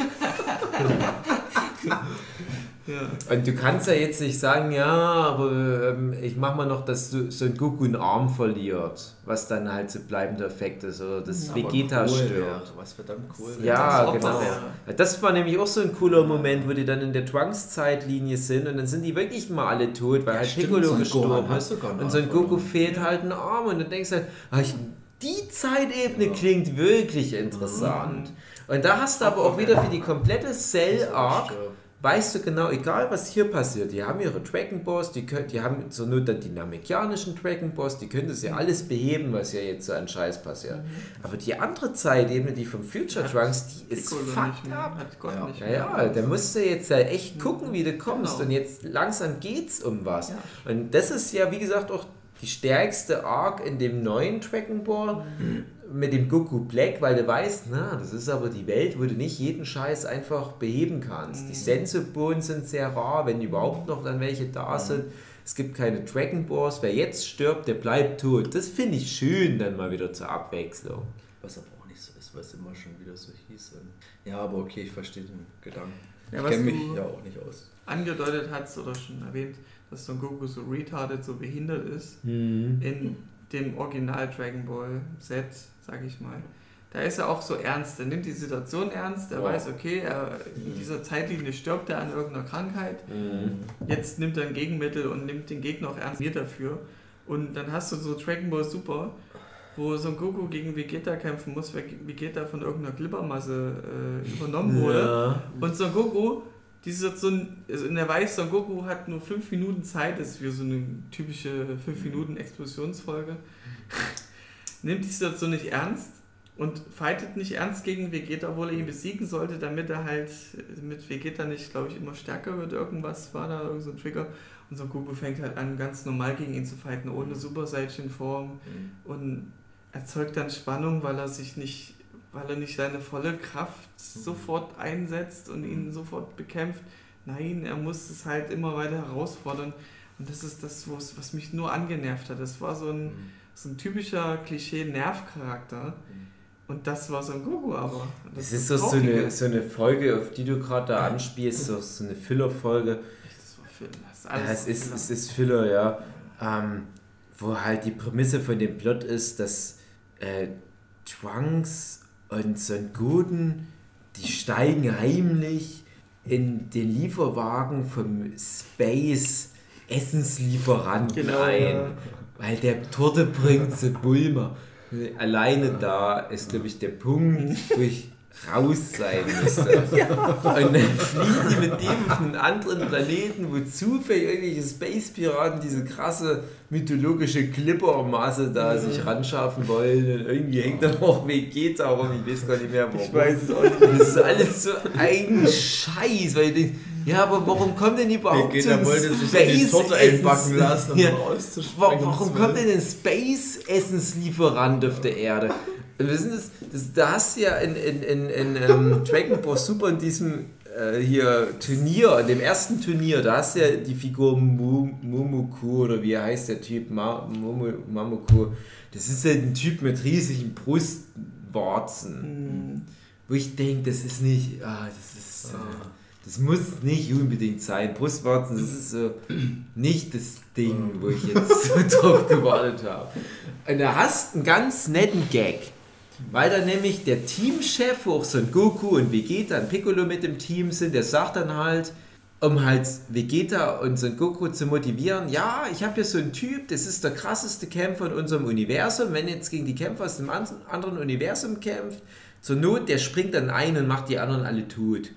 Ja. Und du kannst ja jetzt nicht sagen, ja, aber ähm, ich mach mal noch, dass du so ein Goku einen Arm verliert, was dann halt so bleibender Effekt ist, oder das Aber Vegeta cool stirbt. wäre, Was verdammt cool wäre. Ja, das genau. Ja, Das war nämlich auch so ein cooler Moment, wo die dann in der Trunks-Zeitlinie sind und dann sind die wirklich mal alle tot, weil halt stimmt, Piccolo Son gestorben ist. Und so ein Goku fehlt halt ein Arm und dann denkst du halt, ah, ich, die Zeitebene klingt wirklich interessant. Und da hast du aber auch wieder für die komplette Cell-Arc weißt du genau, egal was hier passiert, die haben ihre Dragon Balls, die, können, die haben zur Not dann die namekianischen Dragon Balls, die können das ja alles beheben, was ja jetzt so an Scheiß passiert. Aber die andere Zeitebene, die vom Future Trunks, die ist Piccolo nicht fucked up. Ja. nicht Ja, mehr. ja, da musst du jetzt ja echt gucken, wie du kommst. Genau. Und jetzt langsam geht's um was. Und das ist ja, wie gesagt, auch die stärkste Arc in dem neuen Dragon Ball mit dem Goku Black, weil du weißt, na, das ist aber die Welt, wo du nicht jeden Scheiß einfach beheben kannst. Die Sensobohnen sind sehr rar, wenn überhaupt noch dann welche da sind. Es gibt keine Dragon Balls. Wer jetzt stirbt, der bleibt tot. Das finde ich schön dann mal wieder zur Abwechslung. Was aber auch nicht so ist, weil es immer schon wieder so hieß. Ja, aber okay, ich verstehe den Gedanken. Ja, ich was kenne mich ja auch nicht aus. angedeutet hast oder schon erwähnt, dass Son Goku so retarded, so behindert ist. Mhm. In dem Original Dragon Ball Set, sag ich mal, da ist er auch so ernst. Er nimmt die Situation ernst, er Ja. weiß, okay, er, in dieser Zeitlinie stirbt er an irgendeiner Krankheit. Mhm. Jetzt nimmt er ein Gegenmittel und nimmt den Gegner auch ernst dafür. Und dann hast du so Dragon Ball Super, wo Son Goku gegen Vegeta kämpfen muss, weil Vegeta von irgendeiner Glibbermasse äh, übernommen wurde. Ja. Und Son Goku, diese so ein, also in der Weiß, Son Goku hat nur 5 Minuten Zeit, das ist für so eine typische 5 Minuten Explosionsfolge. Nimmt die Situation nicht ernst und fightet nicht ernst gegen Vegeta, obwohl er ihn besiegen sollte, damit er halt mit Vegeta nicht, glaube ich, immer stärker wird. Irgendwas war da, irgend so ein Trigger. Und Son Goku fängt halt an, ganz normal gegen ihn zu fighten, ohne Super Saiyan Form und erzeugt dann Spannung, weil er sich nicht, weil er nicht seine volle Kraft sofort einsetzt und ihn sofort bekämpft. Nein, er muss es halt immer weiter herausfordern. Und das ist das, was mich nur angenervt hat. Das war so ein, so ein typischer Klischee-Nervcharakter. Und das war so ein Goku aber. Das das ist so, so, eine, so eine Folge, auf die du gerade da anspielst, so, so eine Filler-Folge. Das war Film. Das ist Ja, alles es ist, Filler. es ist Filler, ja. Ähm, wo halt die Prämisse von dem Plot ist, dass äh, Trunks und Son Goten, die steigen heimlich in den Lieferwagen vom Space Essenslieferanten Genau, ein. ja. Weil der Torte bringt zu Bulma. Alleine da ist, glaube ich, der Punkt, wo ich raus sein müsste. Und dann fliegen die mit dem auf einen anderen Planeten, wo zufällig irgendwelche Space-Piraten diese krasse mythologische Clipper-Masse da sich ranschaffen wollen. Und irgendwie hängt da noch Vegeta rum, ich weiß gar nicht mehr warum. Ich weiß es auch nicht. Das ist alles so ein Scheiß, weil ich denke, ja, aber warum kommt denn überhaupt Vegeta wollte sich die Torte einbacken lassen, um Ja. rauszuspringen. Wa- Warum kommt denn ein Space-Essenslieferant auf der Erde? Wir sind das, das, da hast du ja in, in, in, in ähm, Dragon Ball Super in diesem äh, hier Turnier, in dem ersten Turnier, da hast du ja die Figur Mu- Momoku oder wie heißt der Typ? Ma. Das ist ja ein Typ mit riesigen Brustwarzen. Hm. Wo ich denke, das ist nicht. Ah, das ist. Äh, das muss nicht unbedingt sein. Brustwarzen, das ist so nicht das Ding, wo ich jetzt so drauf gewartet habe. Und da hast einen ganz netten Gag. Weil da nämlich der Teamchef, wo auch Son Goku und Vegeta und Piccolo mit im Team sind, der sagt dann halt, um halt Vegeta und Son Goku zu motivieren, ja, ich habe hier so einen Typ, das ist der krasseste Kämpfer in unserem Universum. Wenn jetzt gegen die Kämpfer aus dem an- anderen Universum kämpft, zur Not, der springt dann ein und macht die anderen alle tot.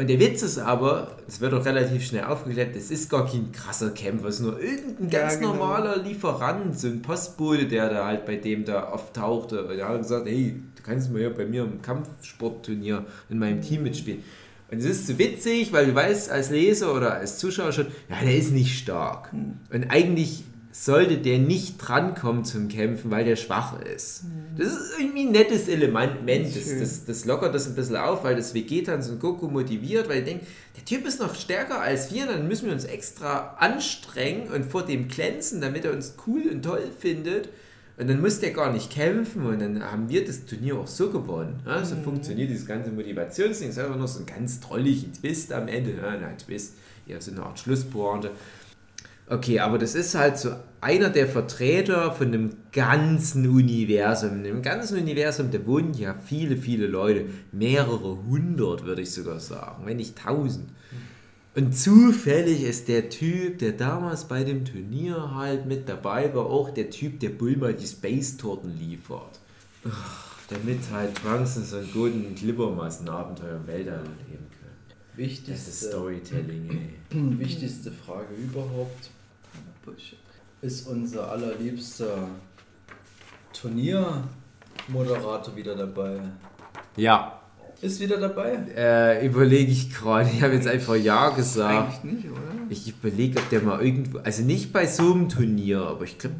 Und der Witz ist aber, das wird auch relativ schnell aufgeklärt, das ist gar kein krasser Kämpfer, es ist nur irgendein Ja, ganz genau. normaler Lieferant, so ein Postbote, der da halt bei dem da auftauchte. Und der hat gesagt, hey, du kannst mal hier bei mir im Kampfsportturnier in meinem Team mitspielen. Und es ist so witzig, weil du weißt als Leser oder als Zuschauer schon, ja, der ist nicht stark. Und eigentlich sollte der nicht drankommen zum Kämpfen, weil der schwach ist. Das ist irgendwie ein nettes Element. Das, das, das lockert das ein bisschen auf, weil das Vegeta und Goku motiviert, weil ich denke, der Typ ist noch stärker als wir, dann müssen wir uns extra anstrengen und vor dem glänzen, damit er uns cool und toll findet. Und dann muss der gar nicht kämpfen und dann haben wir das Turnier auch so gewonnen. Ja, so funktioniert dieses ganze Motivationsding. Es ist einfach noch so ein ganz trolligen Twist am Ende. Ja, nein, Twist, ja, so eine Art Schlusspointe. Okay, aber das ist halt so einer der Vertreter von dem ganzen Universum. In dem ganzen Universum, da wohnen ja viele, viele Leute. Mehrere hundert, würde ich sogar sagen, wenn nicht tausend. Und zufällig ist der Typ, der damals bei dem Turnier halt mit dabei war, auch der Typ, der Bulma die Space-Torten liefert. Ach, damit halt Trunks und Son Goten ein Glibbermassen-Abenteuer im Weltall erleben können. Das ist Wichtigste, Storytelling, ey. wichtigste Frage überhaupt. Bullshit. Ist unser allerliebster Turniermoderator wieder dabei? Ja, Ist wieder dabei? Äh, überlege ich gerade. Ich habe jetzt einfach Ja gesagt. Eigentlich nicht, oder? Ich überlege, ob der mal irgendwo, also nicht bei so einem Turnier, aber ich glaube,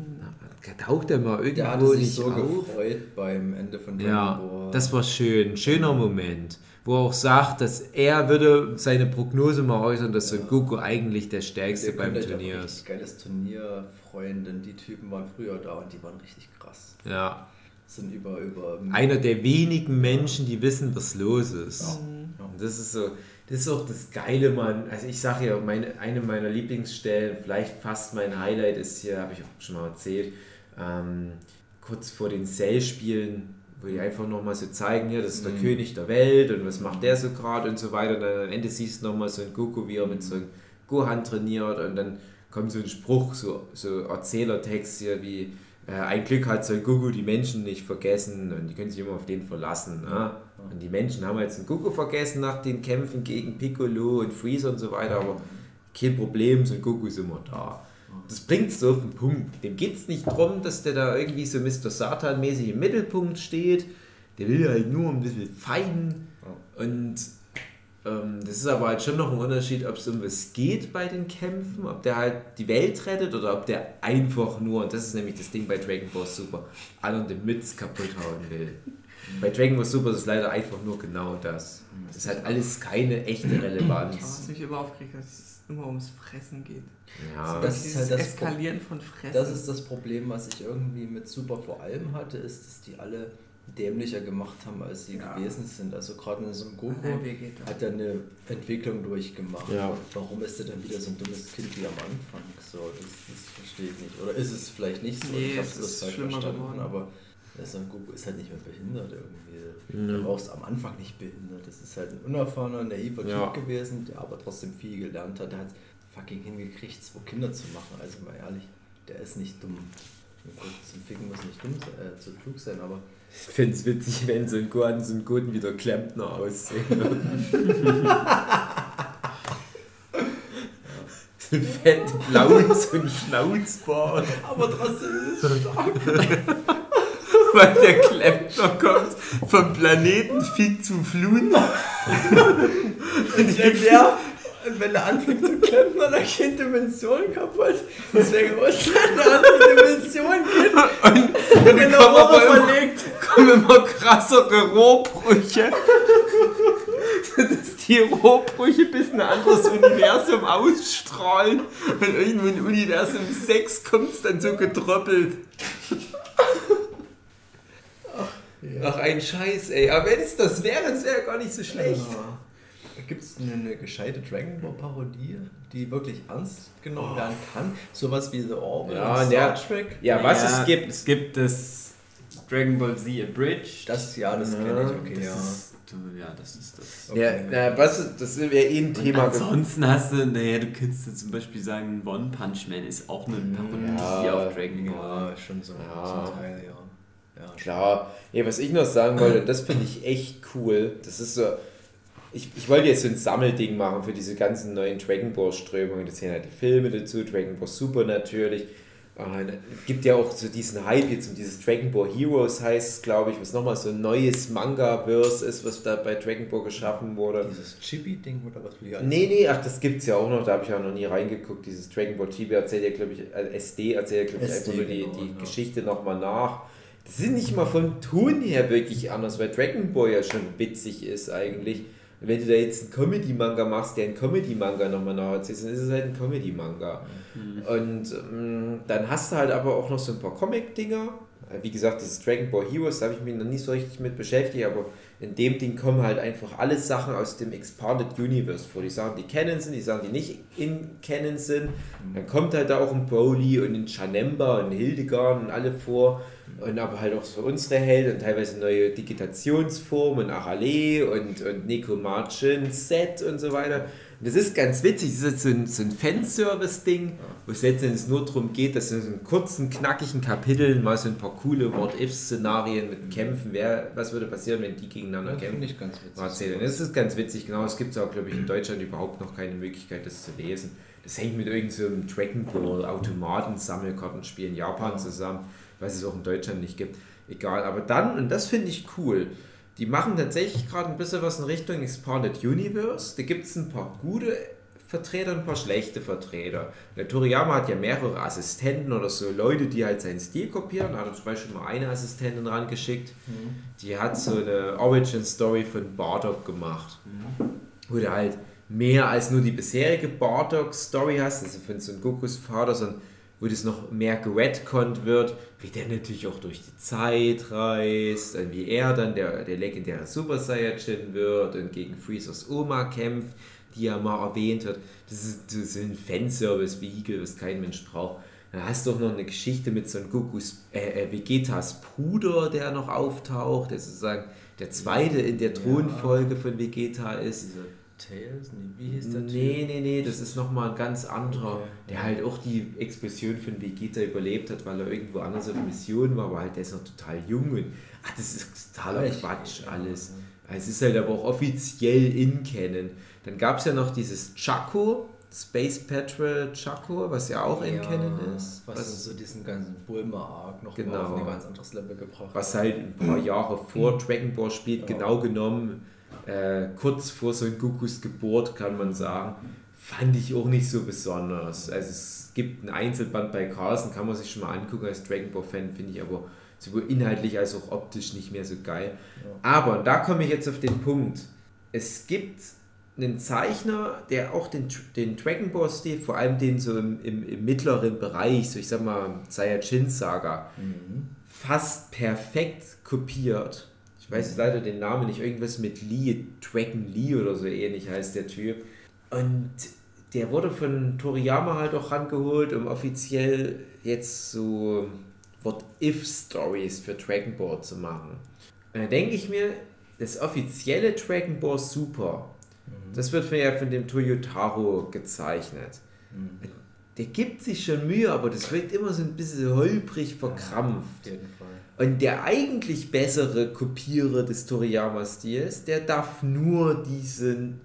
taucht der mal irgendwo Der hatte sich nicht so auf. gefreut beim Ende von Dragon Ja, das war schön, schöner Moment, wo er auch sagt, dass er würde seine Prognose mal äußern, dass Son Goku eigentlich der stärkste beim auf Turnier ist. richtig geiles Turnier freuen, denn die Typen waren früher da und die waren richtig krass. Ja, Sind über, über. einer der wenigen Menschen, die wissen, was los ist. Ja. Und das ist so, das ist auch das Geile, Mann. Also ich sage ja, meine, eine meiner Lieblingsstellen, vielleicht fast mein Highlight ist hier, habe ich auch schon mal erzählt, ähm, kurz vor den Cell-Spielen, wo die einfach nochmal so zeigen, ja, das ist der Mhm. König der Welt und was macht der so gerade und so weiter. Und dann am Ende siehst du nochmal so einen Goku, wie er mit so einem Gohan trainiert und dann kommt so ein Spruch, so, so Erzählertext hier wie äh, ein Glück hat Son Goku die Menschen nicht vergessen und die können sich immer auf den verlassen. Ne? Und die Menschen haben jetzt einen Goku vergessen nach den Kämpfen gegen Piccolo und Freezer und so weiter, aber kein Problem, Son Goku ist immer da. Das bringt es so auf den Punkt. Dem geht es nicht darum, dass der da irgendwie so Mr. Satan-mäßig im Mittelpunkt steht. Der will halt nur ein bisschen fein. Und ähm, das ist aber halt schon noch ein Unterschied, ob es um was geht bei den Kämpfen, ob der halt die Welt rettet oder ob der einfach nur, und das ist nämlich das Ding bei Dragon Ball Super, anderen den Mütz kaputt hauen will. Bei Dragon Ball Super ist es leider einfach nur genau das. Das hat alles keine echte Relevanz. mich immer aufgeregt hat, dass es immer ums Fressen geht. Ja, Das ist halt das Eskalieren von Fressen. Das ist das Problem, was ich irgendwie mit Super vor allem hatte, ist, dass die alle dämlicher gemacht haben, als sie Ja. gewesen sind. Also gerade in so einem Goku hat er eine Entwicklung durchgemacht. Ja. Warum ist er dann wieder so ein dummes Kind wie am Anfang? So, das, das verstehe ich nicht. Oder ist es vielleicht nicht so? Nee, ich habe es das ist falsch schlimmer verstanden, geworden. aber Son Goku ist halt nicht mehr behindert irgendwie. Ja. Du brauchst am Anfang nicht behindert. Das ist halt ein unerfahrener, naiver Ja. Typ gewesen, der aber trotzdem viel gelernt hat. Der hat fucking hingekriegt, zwei Kinder zu machen. Also mal ehrlich, der ist nicht dumm. Zum Ficken muss nicht dumm sein, äh, zu klug sein, aber Ich finde es witzig, wenn so ein Gohan so ein Guten wie der Klempner aussehen. so ein fett blau, so ein Schnauzbart. aber trotzdem ist es stark. Weil der Klempner kommt vom Planeten Fick zu Flun. Und wenn der, wenn der anfängt zu klempern, dann gehen Dimensionen kaputt. Deswegen muss er in eine andere Dimension gehen. Und wenn der aber Rohre verlegt. kommen immer krassere Rohbrüche. Dass die Rohbrüche bis in ein anderes Universum ausstrahlen. Und irgendwo in Universum 6 kommt es dann so getröppelt. Ach, ein Scheiß, ey. Aber wenn es das wäre, das wäre gar nicht so schlecht. Gibt es eine, eine gescheite Dragon Ball Parodie, die wirklich ernst genommen werden kann? Sowas wie The Orville Ja, und ja. Star Trek? Ja, was es gibt. Es gibt das Dragon Ball Z Abridged. Das, ja, das Ja, kenne ich, okay, das ja. Ist, ja, das ist das. Ja, Okay. na, was, das wäre eh ein Und Thema. ansonsten hast du, naja, du könntest ja zum Beispiel sagen, One Punch Man ist auch eine Parodie Ja, auf Dragon Ball. Ja, schon so Ja. zum Teil, ja. Ja. Klar. Ja, was ich noch sagen wollte, das finde ich echt cool. Das ist so. Ich, ich wollte jetzt so ein Sammelding machen für diese ganzen neuen Dragon Ball Strömungen. Das sind halt die Filme dazu, Dragon Ball Super natürlich. Und es gibt ja auch so diesen Hype jetzt um dieses Dragon Ball Heroes heißt, glaube ich, was nochmal so ein neues Manga-Verse ist, was da bei Dragon Ball geschaffen wurde. Dieses Chibi-Ding oder was wir Nee, nee, ach, das gibt's ja auch noch, da habe ich auch noch nie reingeguckt. Dieses Dragon Ball Chibi erzählt ja, glaube ich, äh, SD erzählt ja, glaube ich, SD, einfach nur die, genau, die ja. Geschichte nochmal nach. Das ist nicht mal vom Ton her wirklich anders, weil Dragon Ball ja schon witzig ist eigentlich. Und wenn du da jetzt einen Comedy-Manga machst, der einen Comedy-Manga nochmal nacherzählt, dann ist es halt ein Comedy-Manga. Und ähm, dann hast du halt aber auch noch so ein paar Comic-Dinger. Wie gesagt, dieses Dragon Ball Heroes, da habe ich mich noch nicht so richtig mit beschäftigt, aber in dem Ding kommen halt einfach alle Sachen aus dem Expanded Universe vor. Die Sachen, die Canon sind, die Sachen, die nicht in Canon sind. Dann kommt halt da auch ein Broly und ein Chanemba und Hildegard und alle vor. Und aber halt auch so unsere Helden und teilweise neue Digitationsformen und Arale und, und Nekomachin, Set und so weiter. Das ist ganz witzig, das ist jetzt so ein, so ein Fanservice-Ding, wo es letztendlich nur darum geht, dass in so kurzen, knackigen Kapitel mal so ein paar coole What-If-Szenarien mit Kämpfen, wer, was würde passieren, wenn die gegeneinander Das kämpfen. finde ich ganz witzig. erzählen. Das ist ganz witzig, genau. Es gibt auch, glaube ich, in Deutschland überhaupt noch keine Möglichkeit, das zu lesen. Das hängt mit irgendeinem so Dragon Ball Automaten-Sammelkartenspiel in Japan Ja. zusammen, was es auch in Deutschland nicht gibt. Egal, aber dann, und das finde ich cool, die machen tatsächlich gerade ein bisschen was in Richtung Expanded Universe. Da gibt es ein paar gute Vertreter und ein paar schlechte Vertreter. Der Toriyama hat ja mehrere Assistenten oder so Leute, die halt seinen Stil kopieren. Da hat er zum Beispiel mal eine Assistentin rangeschickt. Die hat so eine Origin-Story von Bardock gemacht. Wo du halt mehr als nur die bisherige Bardock-Story hast, also von Son Gokus Vater, sondern wo das noch mehr geredconnt wird, wie der natürlich auch durch die Zeit reist, und wie er dann der, der legendäre Super Saiyajin wird und gegen Freezers Oma kämpft, die ja mal erwähnt wird. Das ist, das ist ein Fanservice-Vehikel, was kein Mensch braucht. Dann hast du auch noch eine Geschichte mit so einem Gokus, äh, äh, Vegetas Bruder, der noch auftaucht, der sozusagen der zweite in der Thronfolge von Vegeta ist. Dieser Tails? Nee, wie hieß der Nee, nee, nee, das ist nochmal ein ganz anderer, Okay. der halt auch die Explosion von Vegeta überlebt hat, weil er irgendwo anders auf Mission war, aber halt der ist noch total jung und ach, das ist totaler Echt? Quatsch alles. ja. Es ist halt aber auch offiziell in Canon. Dann gab es ja noch dieses Chaco, Space Patrol Chaco, was ja auch in Ja, Canon ist. Was, Was, so diesen ganzen Bulma-Arc noch Genau. auf ein ganz anderes Level gebracht was hat. halt ein paar Jahre vor Dragon Ball spielt, Ja. genau genommen, äh, kurz vor Son Gokus Geburt, kann man sagen, fand ich auch nicht so besonders. Also es gibt einen Einzelband bei Carlsen, kann man sich schon mal angucken als Dragon Ball Fan, finde ich aber sowohl inhaltlich als auch optisch nicht mehr so geil. Ja. Aber da komme ich jetzt auf den Punkt. Es gibt einen Zeichner, der auch den, den Dragon Ball Stil, vor allem den so im, im, im mittleren Bereich, so ich sag mal Saiyajin Saga, Mhm. fast perfekt kopiert. Ich weiß leider den Namen nicht, irgendwas mit Lee, Dragon Lee oder so ähnlich heißt der Typ. Und der wurde von Toriyama halt auch rangeholt, um offiziell jetzt so What-If-Stories für Dragon Ball zu machen. Und da denke ich mir, das offizielle Dragon Ball Super, das wird von, ja von dem Toyotaro gezeichnet. Der gibt sich schon Mühe, aber das wirkt immer so ein bisschen holprig verkrampft. Fall. Und der eigentlich bessere Kopierer des Toriyama-Stils, der darf nur diese n-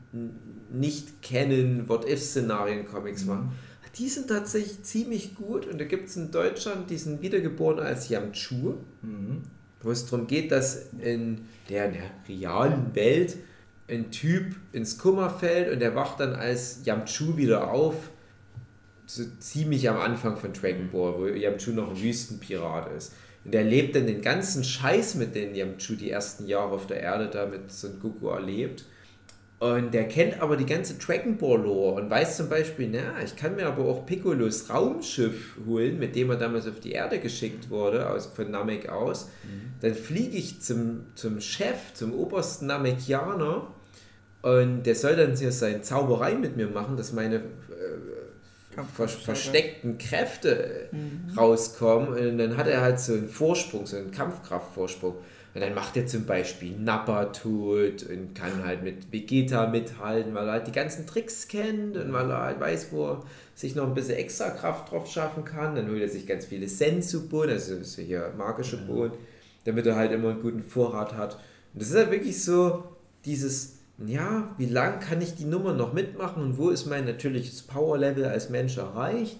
nicht kennen What-If-Szenarien-Comics machen. Die sind tatsächlich ziemlich gut und da gibt es in Deutschland diesen Wiedergeboren als Yamchu, Mhm. wo es darum geht, dass in der, in der realen Welt ein Typ ins Kummer fällt und der wacht dann als Yamchu wieder auf, so ziemlich am Anfang von Dragon Ball, wo Yamchu noch ein Wüstenpirat ist. Und er lebt dann den ganzen Scheiß, mit dem Yamchu die ersten Jahre auf der Erde da mit Son Goku erlebt. Und der kennt aber die ganze Dragon Ball Lore und weiß zum Beispiel, na, ich kann mir aber auch Piccolos Raumschiff holen, mit dem er damals auf die Erde geschickt wurde, aus, von Namek aus. Dann fliege ich zum, zum Chef, zum obersten Namekianer und der soll dann hier seine Zauberei mit mir machen, dass meine ver versteckten Kräfte äh, rauskommen. Und dann hat er halt so einen Vorsprung, so einen Kampfkraftvorsprung. Und dann macht er zum Beispiel Nappa tot und kann halt mit Vegeta mithalten, weil er halt die ganzen Tricks kennt und weil er halt weiß, wo er sich noch ein bisschen extra Kraft drauf schaffen kann. Dann holt er sich ganz viele Sensu-Bohnen, also so hier magische Bohnen, damit er halt immer einen guten Vorrat hat. Und das ist halt wirklich so dieses, ja, wie lang kann ich die Nummer noch mitmachen und wo ist mein natürliches Power-Level als Mensch erreicht?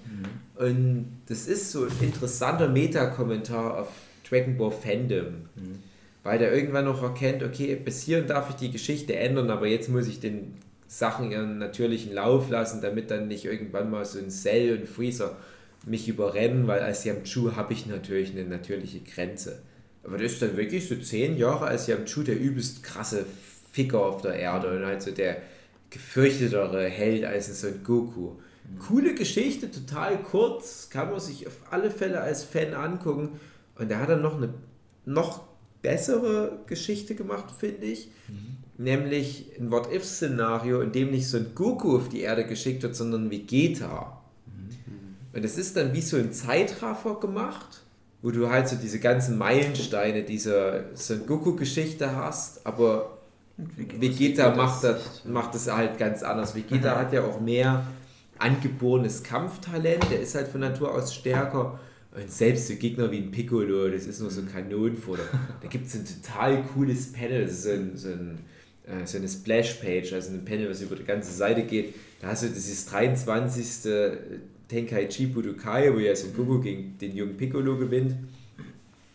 Und das ist so ein interessanter Meta-Kommentar auf Dragon Ball Fandom. Weil der irgendwann noch erkennt, okay, bis hierhin darf ich die Geschichte ändern, aber jetzt muss ich den Sachen ihren natürlichen Lauf lassen, damit dann nicht irgendwann mal so ein Cell und Freezer mich überrennen, weil als Yamchu habe ich natürlich eine natürliche Grenze. Aber das ist dann wirklich so zehn Jahre als Yamchu der übelst krasse Ficker auf der Erde und halt so der gefürchtetere Held als ein Son Goku. Coole Geschichte, total kurz, kann man sich auf alle Fälle als Fan angucken. Und da hat er noch eine noch bessere Geschichte gemacht, finde ich. Nämlich ein What-If-Szenario, in dem nicht so ein Goku auf die Erde geschickt wird, sondern Vegeta. Und das ist dann wie so ein Zeitraffer gemacht, wo du halt so diese ganzen Meilensteine dieser Son Goku-Geschichte hast, aber Vegeta macht das, macht das halt ganz anders. Vegeta hat ja auch mehr angeborenes Kampftalent, der ist halt von Natur aus stärker. Und selbst so Gegner wie ein Piccolo, das ist nur so ein Kanonenfutter. Da gibt es ein total cooles Panel, das ist so, ein, so, ein, äh, so eine Splash-Page, also ein Panel, was über die ganze Seite geht. Da hast du dieses 23. Tenkaichi Budokai, wo ja so Goku gegen den jungen Piccolo gewinnt.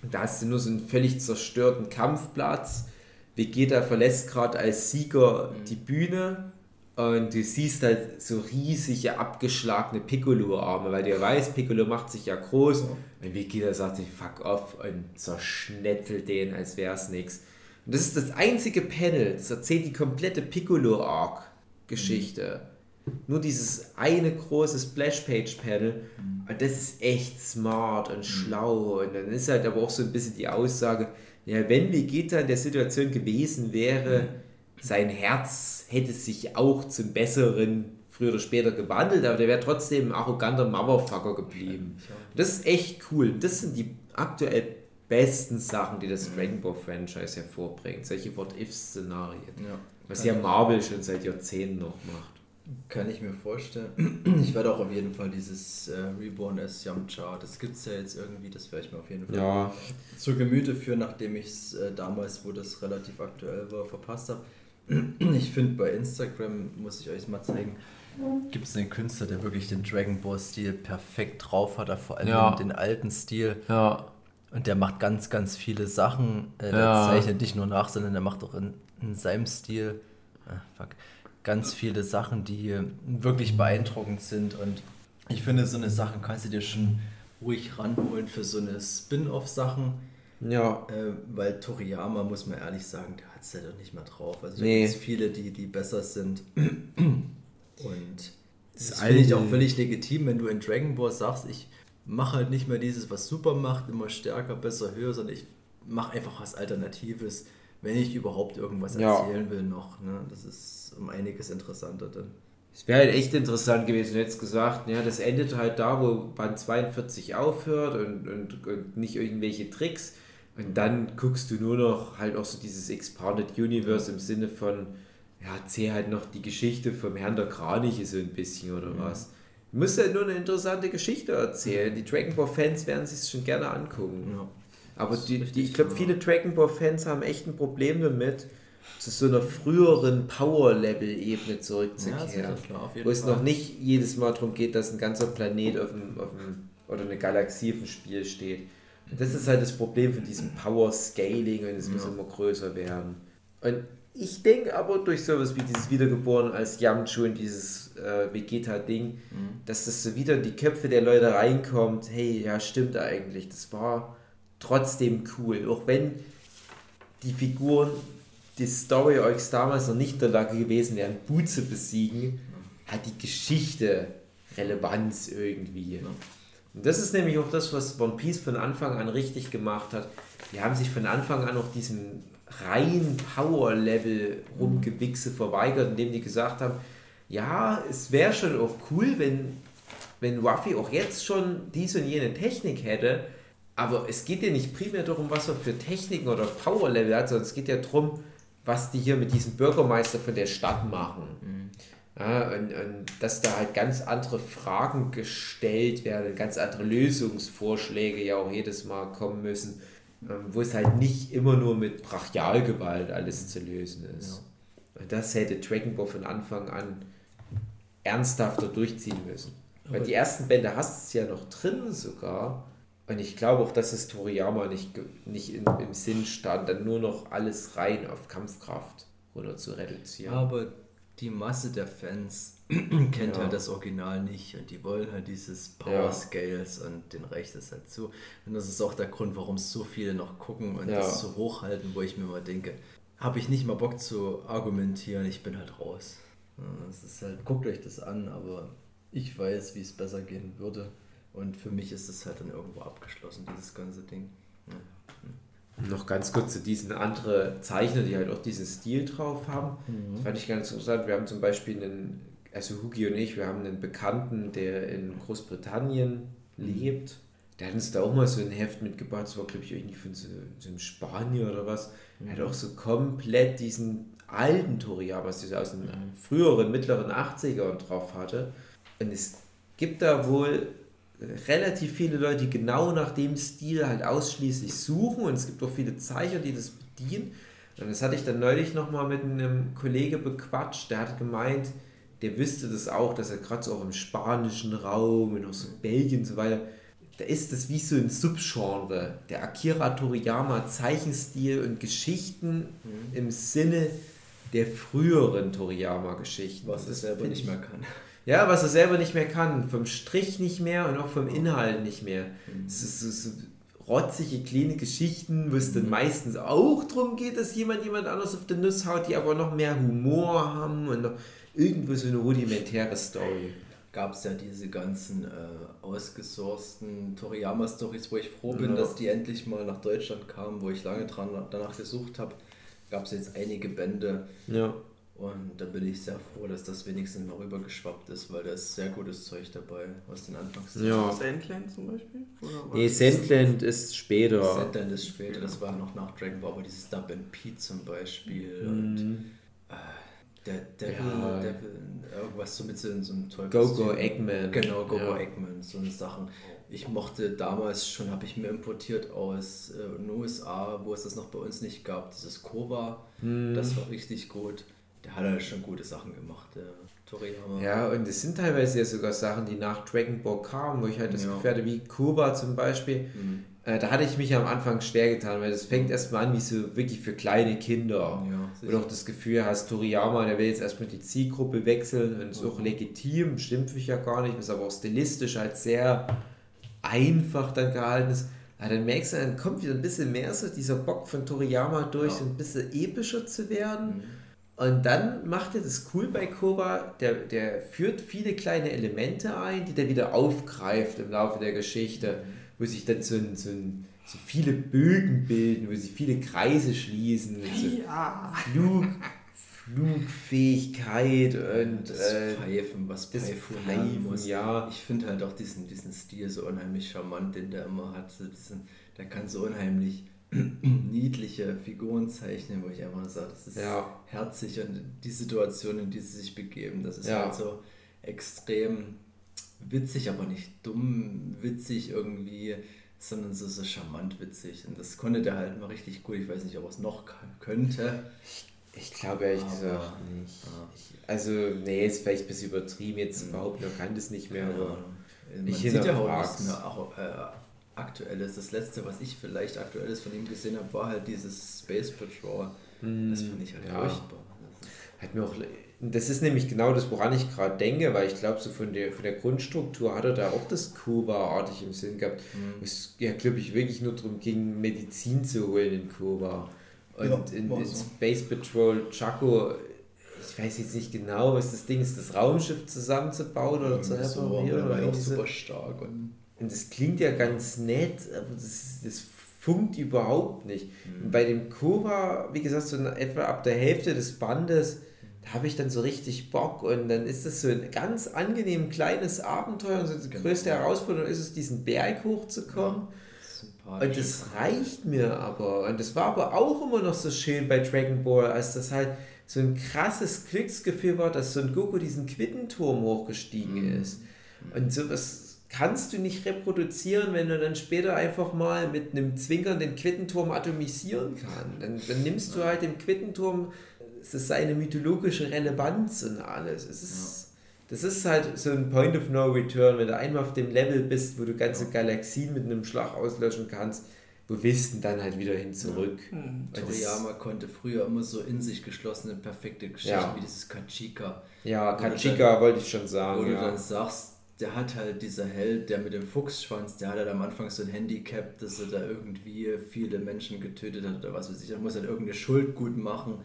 Und da hast du nur so einen völlig zerstörten Kampfplatz. Vegeta verlässt gerade als Sieger die Bühne und du siehst halt so riesige abgeschlagene Piccolo-Arme, weil du ja weißt, Piccolo macht sich ja groß und Vegeta sagt sich fuck off und zerschnetzelt den, als wäre es nichts. Und das ist das einzige Panel, das erzählt die komplette Piccolo-Arc-Geschichte. Nur dieses eine große Splash-Page-Panel und das ist echt smart und schlau. Und dann ist halt aber auch so ein bisschen die Aussage, ja, wenn Vegeta in der Situation gewesen wäre, sein Herz hätte sich auch zum Besseren früher oder später gewandelt, aber der wäre trotzdem ein arroganter Motherfucker geblieben. Das ist echt cool. Das sind die aktuell besten Sachen, die das Dragon Ball Franchise hervorbringt. Solche What-If-Szenarien. Ja. Was ja Marvel schon seit Jahrzehnten noch macht. Kann ich mir vorstellen. Ich werde auch auf jeden Fall dieses äh, Reborn as Yamcha, das gibt es ja jetzt irgendwie, das werde ich mir auf jeden Fall Ja, zu Gemüte führen, nachdem ich es äh, damals, wo das relativ aktuell war, verpasst habe. Ich finde bei Instagram, muss ich euch mal zeigen, gibt es einen Künstler, der wirklich den Dragon Ball Stil perfekt drauf hat, vor allem Ja. den alten Stil. ja, Und der macht ganz, ganz viele Sachen. Äh, der Ja. zeichnet nicht nur nach, sondern der macht auch in, in seinem Stil ah, fuck, ganz viele Sachen, die wirklich beeindruckend sind. Und ich finde, so eine Sache kannst du dir schon ruhig ranholen für so eine Spin-off-Sachen. ja. Äh, weil Toriyama, muss man ehrlich sagen, der hat es ja doch nicht mehr drauf. Also da Nee. gibt es viele, die, die besser sind. Und Das das finde ich auch völlig legitim, wenn du in Dragon Ball sagst, ich mache halt nicht mehr dieses, was Super macht, immer stärker, besser, höher, sondern ich mache einfach was Alternatives, wenn ich überhaupt irgendwas Ja. erzählen will noch. Ne? Das ist um einiges interessanter dann. Es wäre halt echt interessant gewesen, du hättest gesagt, ja, das endet halt da, wo Band 42 aufhört und, und, und nicht irgendwelche Tricks. Und dann guckst du nur noch halt auch so dieses Expanded Universe im Sinne von, ja, erzähl halt noch die Geschichte vom Herrn der Kraniche so ein bisschen oder was. Du musst halt nur eine interessante Geschichte erzählen. Die Dragon Ball Fans werden sich schon gerne angucken. Ja. Aber die, die, ich glaube, ja. viele Dragon Ball Fans haben echt ein Problem damit, zu so einer früheren Power-Level-Ebene zurückzukehren. klar, auf wo es noch nicht jedes Mal darum geht, dass ein ganzer Planet auf dem, auf dem, oder eine Galaxie auf dem Spiel steht. Und das ist halt das Problem von diesem Power-Scaling und es muss immer größer werden. Und ich denke aber durch sowas wie dieses Wiedergeboren als Yamchu und dieses äh, Vegeta-Ding, dass das so wieder in die Köpfe der Leute reinkommt, hey, ja, stimmt eigentlich, das war trotzdem cool. Auch wenn die Figuren, die Story euch damals noch nicht in der Lage gewesen wären, Buu zu besiegen, hat die Geschichte Relevanz irgendwie. Und das ist nämlich auch das, was One Piece von Anfang an richtig gemacht hat. Die haben sich von Anfang an auch diesem reinen Power-Level rumgewichse verweigert, indem die gesagt haben, ja, es wäre schon auch cool, wenn, wenn Ruffy auch jetzt schon diese und jene Technik hätte, aber es geht ja nicht primär darum, was er für Techniken oder Power-Level hat, sondern es geht ja darum, was die hier mit diesem Bürgermeister von der Stadt machen. Ja, und, und dass da halt ganz andere Fragen gestellt werden, ganz andere Lösungsvorschläge ja auch jedes Mal kommen müssen, ähm, wo es halt nicht immer nur mit Brachialgewalt alles zu lösen ist. Und das hätte Dragon Ball von Anfang an ernsthafter durchziehen müssen. Weil die ersten Bände hast du es ja noch drin sogar. Und ich glaube auch, dass es Toriyama nicht, nicht in, im Sinn stand, dann nur noch alles rein auf Kampfkraft runter zu reduzieren. Aber die Masse der Fans kennt Ja. halt das Original nicht und die wollen halt dieses Power Ja. Scales und den reicht es halt zu. Und das ist auch der Grund, warum es so viele noch gucken und Ja. das so hochhalten, wo ich mir mal denke, habe ich nicht mal Bock zu argumentieren, ich bin halt raus. Ja, Das ist halt, guckt euch das an, aber ich weiß, wie es besser gehen würde. Und für mich ist es halt dann irgendwo abgeschlossen, dieses ganze Ding. Ja. Noch ganz kurz zu diesen anderen Zeichner, die halt auch diesen Stil drauf haben. Das fand ich ganz interessant. Wir haben zum Beispiel einen, also Hugi und ich, wir haben einen Bekannten, der in Großbritannien lebt. Der hat uns da auch mal so ein Heft mitgebracht, das war glaube ich irgendwie von so, so einem Spanier oder was. Er hat auch so komplett diesen alten Toriyama, was dieser aus den früheren, mittleren 80ern drauf hatte. Und es gibt da wohl relativ viele Leute, die genau nach dem Stil halt ausschließlich suchen und es gibt auch viele Zeichner, die das bedienen. Und das hatte ich dann neulich nochmal mit einem Kollege bequatscht, der hat gemeint, der wüsste das auch, dass er gerade so auch im spanischen Raum und auch so Belgien und so weiter, da ist das wie so ein Subgenre, der Akira Toriyama Zeichenstil und Geschichten im Sinne der früheren Toriyama-Geschichten. Was er selber nicht ich- mehr kann. ja, was er selber nicht mehr kann. Vom Strich nicht mehr und auch vom Inhalt nicht mehr. Mhm. Es ist so, so rotzige, kleine Geschichten, wo es Mhm. dann meistens auch darum geht, dass jemand jemand anders auf den Nuss haut, die aber noch mehr Humor haben und noch irgendwo so eine rudimentäre Story. gab es ja diese ganzen äh, ausgesourcten Toriyama-Stories, wo ich froh bin, Ja. dass die endlich mal nach Deutschland kamen, wo ich lange dran danach gesucht habe. Gab es jetzt einige Bände. Ja. Und da bin ich sehr froh, dass das wenigstens mal rübergeschwappt ist, weil da ist sehr gutes Zeug dabei, was den Anfangs. Ja. Sandland zum Beispiel? Oder Nee? Sandland ist später. Sandland ist später, das war noch nach Dragon Ball, aber dieses Dub and Pete zum Beispiel und Mhm. äh, der Devil, Ja. Devil, irgendwas so mit so, in so einem Teufels. Go-Go Eggman. Genau, Go-Go Ja. Eggman, so eine Sachen. Ich mochte damals schon, habe ich mir importiert aus äh, den USA, wo es das noch bei uns nicht gab, dieses Kova, Mhm. das war richtig gut. Der hat halt schon gute Sachen gemacht, der Toriyama. Ja, und es sind teilweise ja sogar Sachen, die nach Dragon Ball kamen, wo ich halt das Ja. Gefühl hatte, wie Kurva zum Beispiel. Mhm. Äh, da hatte ich mich am Anfang schwer getan, weil das fängt erstmal an wie so wirklich für kleine Kinder. Ja, Wo du auch das Gefühl hast, Toriyama, der will jetzt erstmal die Zielgruppe wechseln und ist auch legitim, stimmt mich ja gar nicht, was aber auch stilistisch halt sehr einfach dann gehalten ist. Ja, dann merkst du, dann kommt wieder ein bisschen mehr so dieser Bock von Toriyama durch, Ja. ein bisschen epischer zu werden. Mhm. Und dann macht er das cool bei Koba, der, der führt viele kleine Elemente ein, die der wieder aufgreift im Laufe der Geschichte, wo sich dann so, ein, so, ein, so viele Bögen bilden, wo sich viele Kreise schließen, so Ja. Flug, Flugfähigkeit und das äh, Pfeifen, was das Pfeifen muss. ja. Ich finde halt auch diesen, diesen Stil so unheimlich charmant, den der immer hat. So diesen, der kann so unheimlich niedliche Figuren zeichnen, wo ich einfach sage, das ist Ja. herzig und die Situation, in die sie sich begeben, das ist Ja. halt so extrem witzig, aber nicht dumm witzig irgendwie, sondern so, so charmant witzig. Und das konnte der halt mal richtig gut. Ich weiß nicht, ob er es noch könnte. Ich glaube ehrlich Aber- gesagt nicht. Ich, also, nee, ist vielleicht ein bisschen übertrieben, jetzt behaupten, er kann das nicht mehr, aber. Man ich sieht ja auch nichts mehr auch, äh, aktuelles. Das letzte, was ich vielleicht aktuelles von ihm gesehen habe, war halt dieses Space Patrol. das fand ich halt ja. furchtbar. Hat mir auch, das ist nämlich genau das, woran ich gerade denke, weil ich glaube, so von der, von der Grundstruktur hat er da auch das Kuba-artig im Sinn gehabt. Mhm. Es ja, glaube ich, wirklich nur darum ging, Medizin zu holen in Kuba. Und Ja, in, in so. Space Patrol Chaco, ich weiß jetzt nicht genau, was das Ding ist, das Raumschiff zusammenzubauen oder zu so, reparieren. war oder ja auch so. super stark. Und Und das klingt ja ganz nett, aber das, das funkt überhaupt nicht. Und bei dem Kova, wie gesagt, so etwa ab der Hälfte des Bandes, da habe ich dann so richtig Bock und dann ist das so ein ganz angenehm kleines Abenteuer und so die Genau. größte Herausforderung ist es, diesen Berg hochzukommen. Sympathisch. Und das reicht mir aber. Und das war aber auch immer noch so schön bei Dragon Ball, als das halt so ein krasses Glücksgefühl war, dass Son Goku diesen Quittenturm hochgestiegen Mhm. ist. Und sowas kannst du nicht reproduzieren, wenn du dann später einfach mal mit einem Zwinkern den Quittenturm atomisieren kannst. Dann, dann nimmst du halt dem Quittenturm, es ist seine mythologische Relevanz und alles. Es ist, Das ist halt so ein Point of No Return, wenn du einmal auf dem Level bist, wo du ganze Galaxien mit einem Schlag auslöschen kannst, wo willst du denn dann halt wieder hin zurück? Hm. Und das- Toriyama konnte früher immer so in sich geschlossene, perfekte Geschichten Ja. wie dieses Kachika. Ja, Wo du Kachika wollte ich schon Wo sagen. du Ja. dann sagst, der hat halt dieser Held, der mit dem Fuchsschwanz, der hat halt am Anfang so ein Handicap, dass er da irgendwie viele Menschen getötet hat oder was weiß ich. Er muss halt irgendeine Schuld gut machen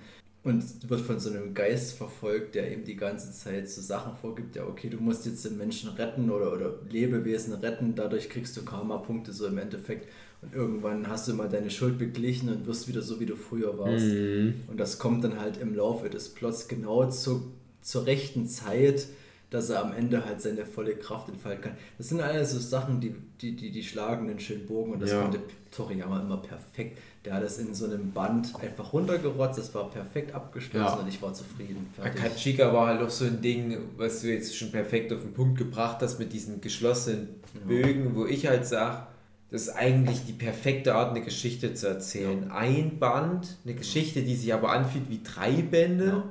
und wird von so einem Geist verfolgt, der ihm die ganze Zeit so Sachen vorgibt. Ja, okay, du musst jetzt den Menschen retten oder, oder Lebewesen retten, dadurch kriegst du Karma-Punkte so im Endeffekt. Und irgendwann hast du mal deine Schuld beglichen und wirst wieder so, wie du früher warst. Mhm. Und das kommt dann halt im Laufe des Plots genau zu, zur rechten Zeit, dass er am Ende halt seine volle Kraft entfalten kann. Das sind alles so Sachen, die, die, die, die schlagen einen schönen Bogen und das Ja. konnte Toriyama immer perfekt. Der hat das in so einem Band einfach runtergerotzt, das war perfekt abgeschlossen Ja. und ich war zufrieden. Fertig. Kachika war halt auch so ein Ding, was du jetzt schon perfekt auf den Punkt gebracht hast mit diesen geschlossenen Bögen, wo ich halt sage, das ist eigentlich die perfekte Art, eine Geschichte zu erzählen. Ein Band, eine Geschichte, die sich aber anfühlt wie drei Bände,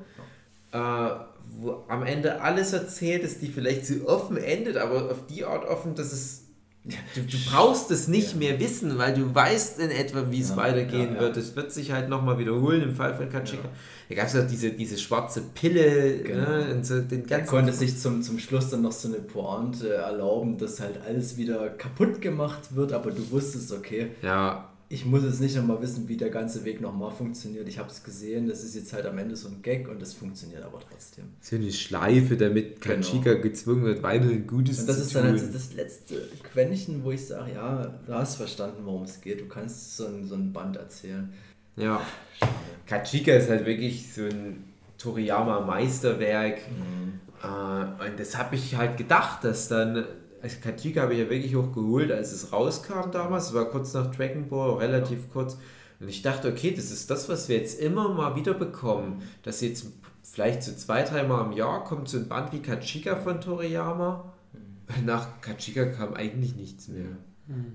äh, wo am Ende alles erzählt ist, die vielleicht so offen endet, aber auf die Art offen, dass es. Du, du brauchst es nicht Ja. mehr wissen, weil du weißt in etwa, wie es Ja, weitergehen ja, wird. Es wird sich halt nochmal wiederholen im Fall von Kachika. Da gab es ja diese, diese schwarze Pille Genau. ne, so den Er ganzen. konnte sich zum, zum Schluss dann noch so eine Pointe erlauben, dass halt alles wieder kaputt gemacht wird, aber du wusstest, okay, ja, ich muss jetzt nicht nochmal wissen, wie der ganze Weg nochmal funktioniert. Ich habe es gesehen, das ist jetzt halt am Ende so ein Gag und das funktioniert aber trotzdem. so eine Schleife, damit Genau. Kachika gezwungen wird, weiterhin Gutes Und das zu ist tun. dann halt das letzte Quäntchen, wo ich sage, ja, du hast verstanden, worum es geht. Du kannst so ein, so ein Band erzählen. Ja. Kachika ist halt wirklich so ein Toriyama-Meisterwerk. Mhm. Äh, und das habe ich halt gedacht, dass dann. Also Kachika habe ich ja wirklich auch geholt, als es rauskam damals. Es war kurz nach Dragon Ball, relativ kurz. Und ich dachte, okay, das ist das, was wir jetzt immer mal wieder bekommen. Dass jetzt vielleicht so zwei, dreimal im Jahr kommt so ein Band wie Kachika von Toriyama. Nach Kachika kam eigentlich nichts mehr.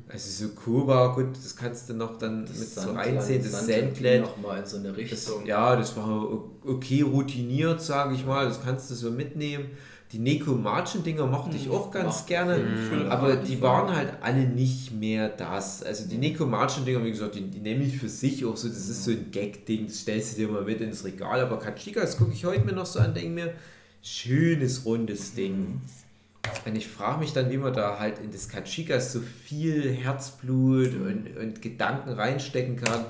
Also so Kuba, gut, das kannst du noch dann mit so Sandland- reinziehen, das Sandland Sandland. noch mal in so eine Das, Richtung. ja, das war okay routiniert, sage ich mal. Das kannst du so mitnehmen. Die Nekomatschen-Dinger mochte ich auch ganz Macht gerne, Fall aber die waren halt alle nicht mehr das. Also die Nekomatschen-Dinger, wie gesagt, die, die nehme ich für sich auch so, das ist so ein Gag-Ding, das stellst du dir mal mit ins Regal. Aber Kachika, das gucke ich heute mir noch so an, denke mir, schönes, rundes Ding. Und ich frage mich dann, wie man da halt in das Kachikas so viel Herzblut und, und Gedanken reinstecken kann.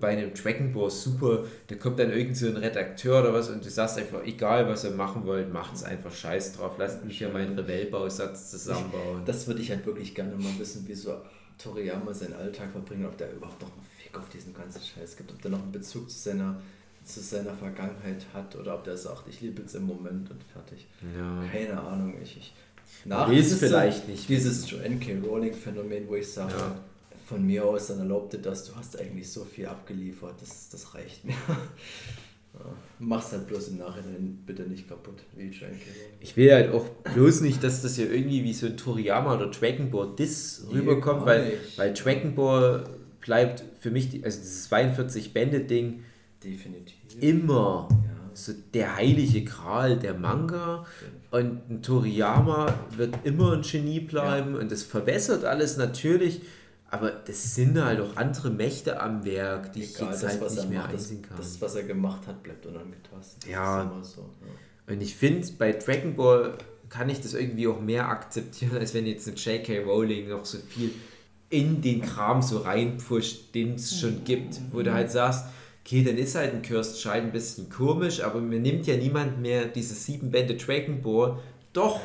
Bei einem Dragon Ball Super, da kommt dann irgend so ein Redakteur oder was und du sagst einfach, egal was ihr machen wollt, macht's einfach scheiß drauf. Lasst mich hier meinen Rebellbausatz zusammenbauen. Das würde ich halt wirklich gerne mal wissen, wie so Toriyama seinen Alltag verbringt, ob der überhaupt noch einen Fick auf diesen ganzen Scheiß gibt, ob der noch einen Bezug zu seiner, zu seiner Vergangenheit hat oder ob der sagt, ich lebe jetzt im Moment und fertig. Ja. Keine Ahnung, ich. ich Will es dieses- vielleicht nicht Dieses Joanne K. Rowling-Phänomen, wo ich sage, Ja. Von mir aus, dann erlaubte das, du hast eigentlich so viel abgeliefert, das, das reicht mir. Ja, Mach's halt bloß im Nachhinein bitte nicht kaputt, wie K. Rowling. Ich will halt auch bloß nicht, dass das hier irgendwie wie so ein Toriyama oder Dragon Ball Diss rüberkommt, weil, nicht. weil Dragon Ball bleibt für mich, also dieses 42 Bände-Ding, Definitiv. immer Ja. so der heilige Gral der Manga und ein Toriyama wird immer ein Genie bleiben und das verbessert alles natürlich, aber das sind halt auch andere Mächte am Werk, die ich Egal, jetzt das, halt was nicht er mehr macht, das, einsehen kann. das, was er gemacht hat, bleibt unangetastet. Ja. Das ist immer so. Ja. Und ich finde, bei Dragon Ball kann ich das irgendwie auch mehr akzeptieren, als wenn jetzt ein J.K. Rowling noch so viel in den Kram so reinpusht, den es schon gibt, wo du halt sagst, okay, dann ist halt ein Cursed Child ein bisschen komisch, aber mir nimmt ja niemand mehr diese sieben Bände Dragon Ball. Doch,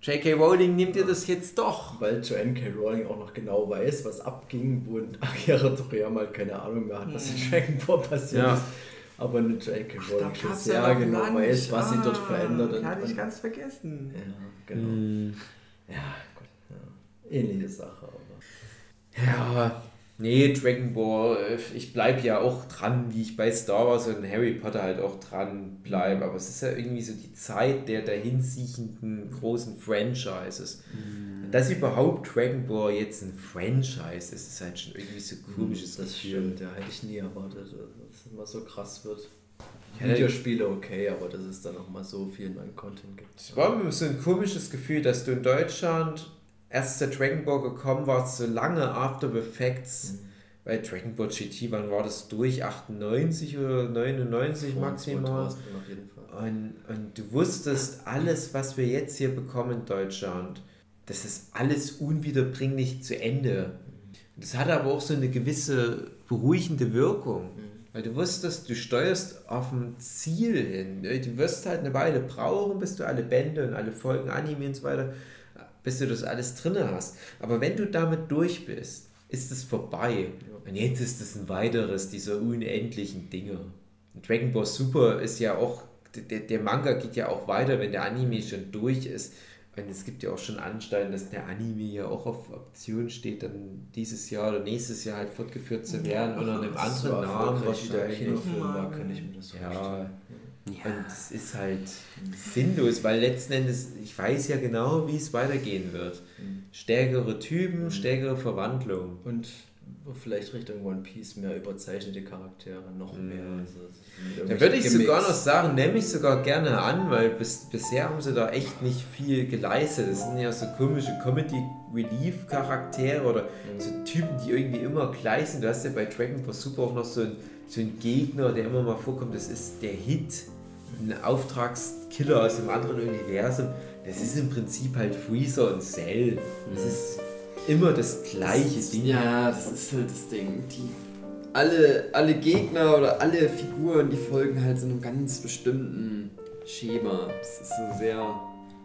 J.K. Rowling nimmt dir das jetzt doch. Weil Joanne K. Rowling auch noch genau weiß, was abging, wo ein Akira Toriyama halt keine Ahnung mehr hat, was in Dragon Ball passiert Ja. ist. Aber eine Joanne K. Da Rowling schon sehr genau Lunch. weiß, was sie dort Ah, verändert. Die hatte ich und- ganz vergessen. ja, genau. Hm. Ja, gut. Ja. Ähnliche Sache, aber. Ja, nee, Dragon Ball, äh, ich bleibe ja auch dran, wie ich bei Star Wars und Harry Potter halt auch dran bleibe. Aber es ist ja irgendwie so die Zeit der dahinsiechenden großen Franchises. Dass überhaupt Dragon Ball jetzt ein Franchise ist, ist halt schon irgendwie so ein komisches das Gefühl. stimmt, ja, hätte ich nie erwartet, dass es immer so krass wird. Ja, Videospiele okay, aber dass es da nochmal so viel neuen Content gibt. Es war so ein komisches Gefühl, dass du in Deutschland erst der Dragon Ball gekommen warst, so lange After the Facts. Mhm. Bei Dragon Ball GT, wann war das durch? 98 oder 99 Vor maximal? 2000 auf jeden Fall. Und, und du wusstest, alles, was wir jetzt hier bekommen in Deutschland, das ist alles unwiederbringlich zu Ende. Und Das hatte aber auch so eine gewisse beruhigende Wirkung. Weil du wusstest, du steuerst auf ein Ziel hin. Du wirst halt eine Weile brauchen, bis du alle Bände und alle Folgen, Anime und so weiter, bis du das alles drin hast. Aber wenn du damit durch bist, ist es vorbei. Und jetzt ist es ein weiteres dieser unendlichen Dinge. Und Dragon Ball Super ist ja auch, der, der Manga geht ja auch weiter, wenn der Anime schon durch ist. Und es gibt ja auch schon Anstalten, dass der Anime ja auch auf Option steht, dann dieses Jahr oder nächstes Jahr halt fortgeführt zu werden unter einem So anderen Namen wahrscheinlich. Kinofilm war, kann ich mir das Ja, vorstellen. und es ist halt sinnlos, weil letzten Endes, ich weiß ja genau, wie es weitergehen wird. Stärkere Typen, stärkere Verwandlung. Und vielleicht Richtung One Piece mehr überzeichnete Charaktere, noch mehr. Also, Da würde ich sogar noch gemixt. sagen, nehme ich sogar gerne an, weil bis, bisher haben sie da echt nicht viel geleistet. Das sind ja so komische Comedy-Relief-Charaktere oder so Typen, die irgendwie immer gleich sind. Du hast ja bei Dragon Ball Super auch noch so einen, so einen Gegner, der immer mal vorkommt. Das ist der Hit, ein Auftragskiller aus einem anderen Universum. Das ist im Prinzip halt Freezer und Cell. Das ist immer das gleiche Ding. Ja, das ist halt das Ding. Die, alle, alle Gegner oder alle Figuren, die folgen halt so einem ganz bestimmten Schema. Das ist so sehr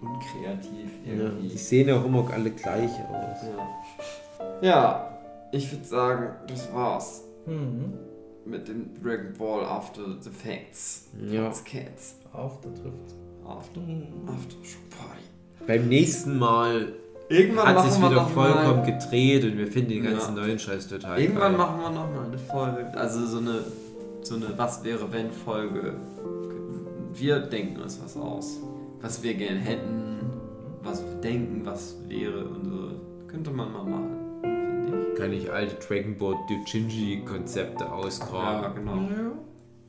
unkreativ Ja, irgendwie. die sehen auch immer alle gleich aus. Ja, ja ich würde sagen, das war's. Mhm. Mit dem Dragon Ball After the Facts. Ja. Cats, Cats. After trifft. After, After Show Party. Beim nächsten Mal Irgendwann hat sich wieder vollkommen mal, gedreht und wir finden den ganzen Ja. neuen Scheiß total Irgendwann geil. machen wir noch mal eine Folge, also so eine so eine Was wäre wenn Folge. Wir denken uns was aus, was wir gerne hätten, was wir denken, was wäre und so. Könnte man mal machen, Kann ich alte Dragon Ball Doujinshi Konzepte ich. Ja, ausgraben. genau.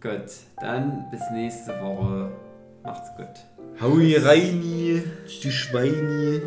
Gut, dann bis nächste Woche. Macht's gut. Hau rein, die Schweini.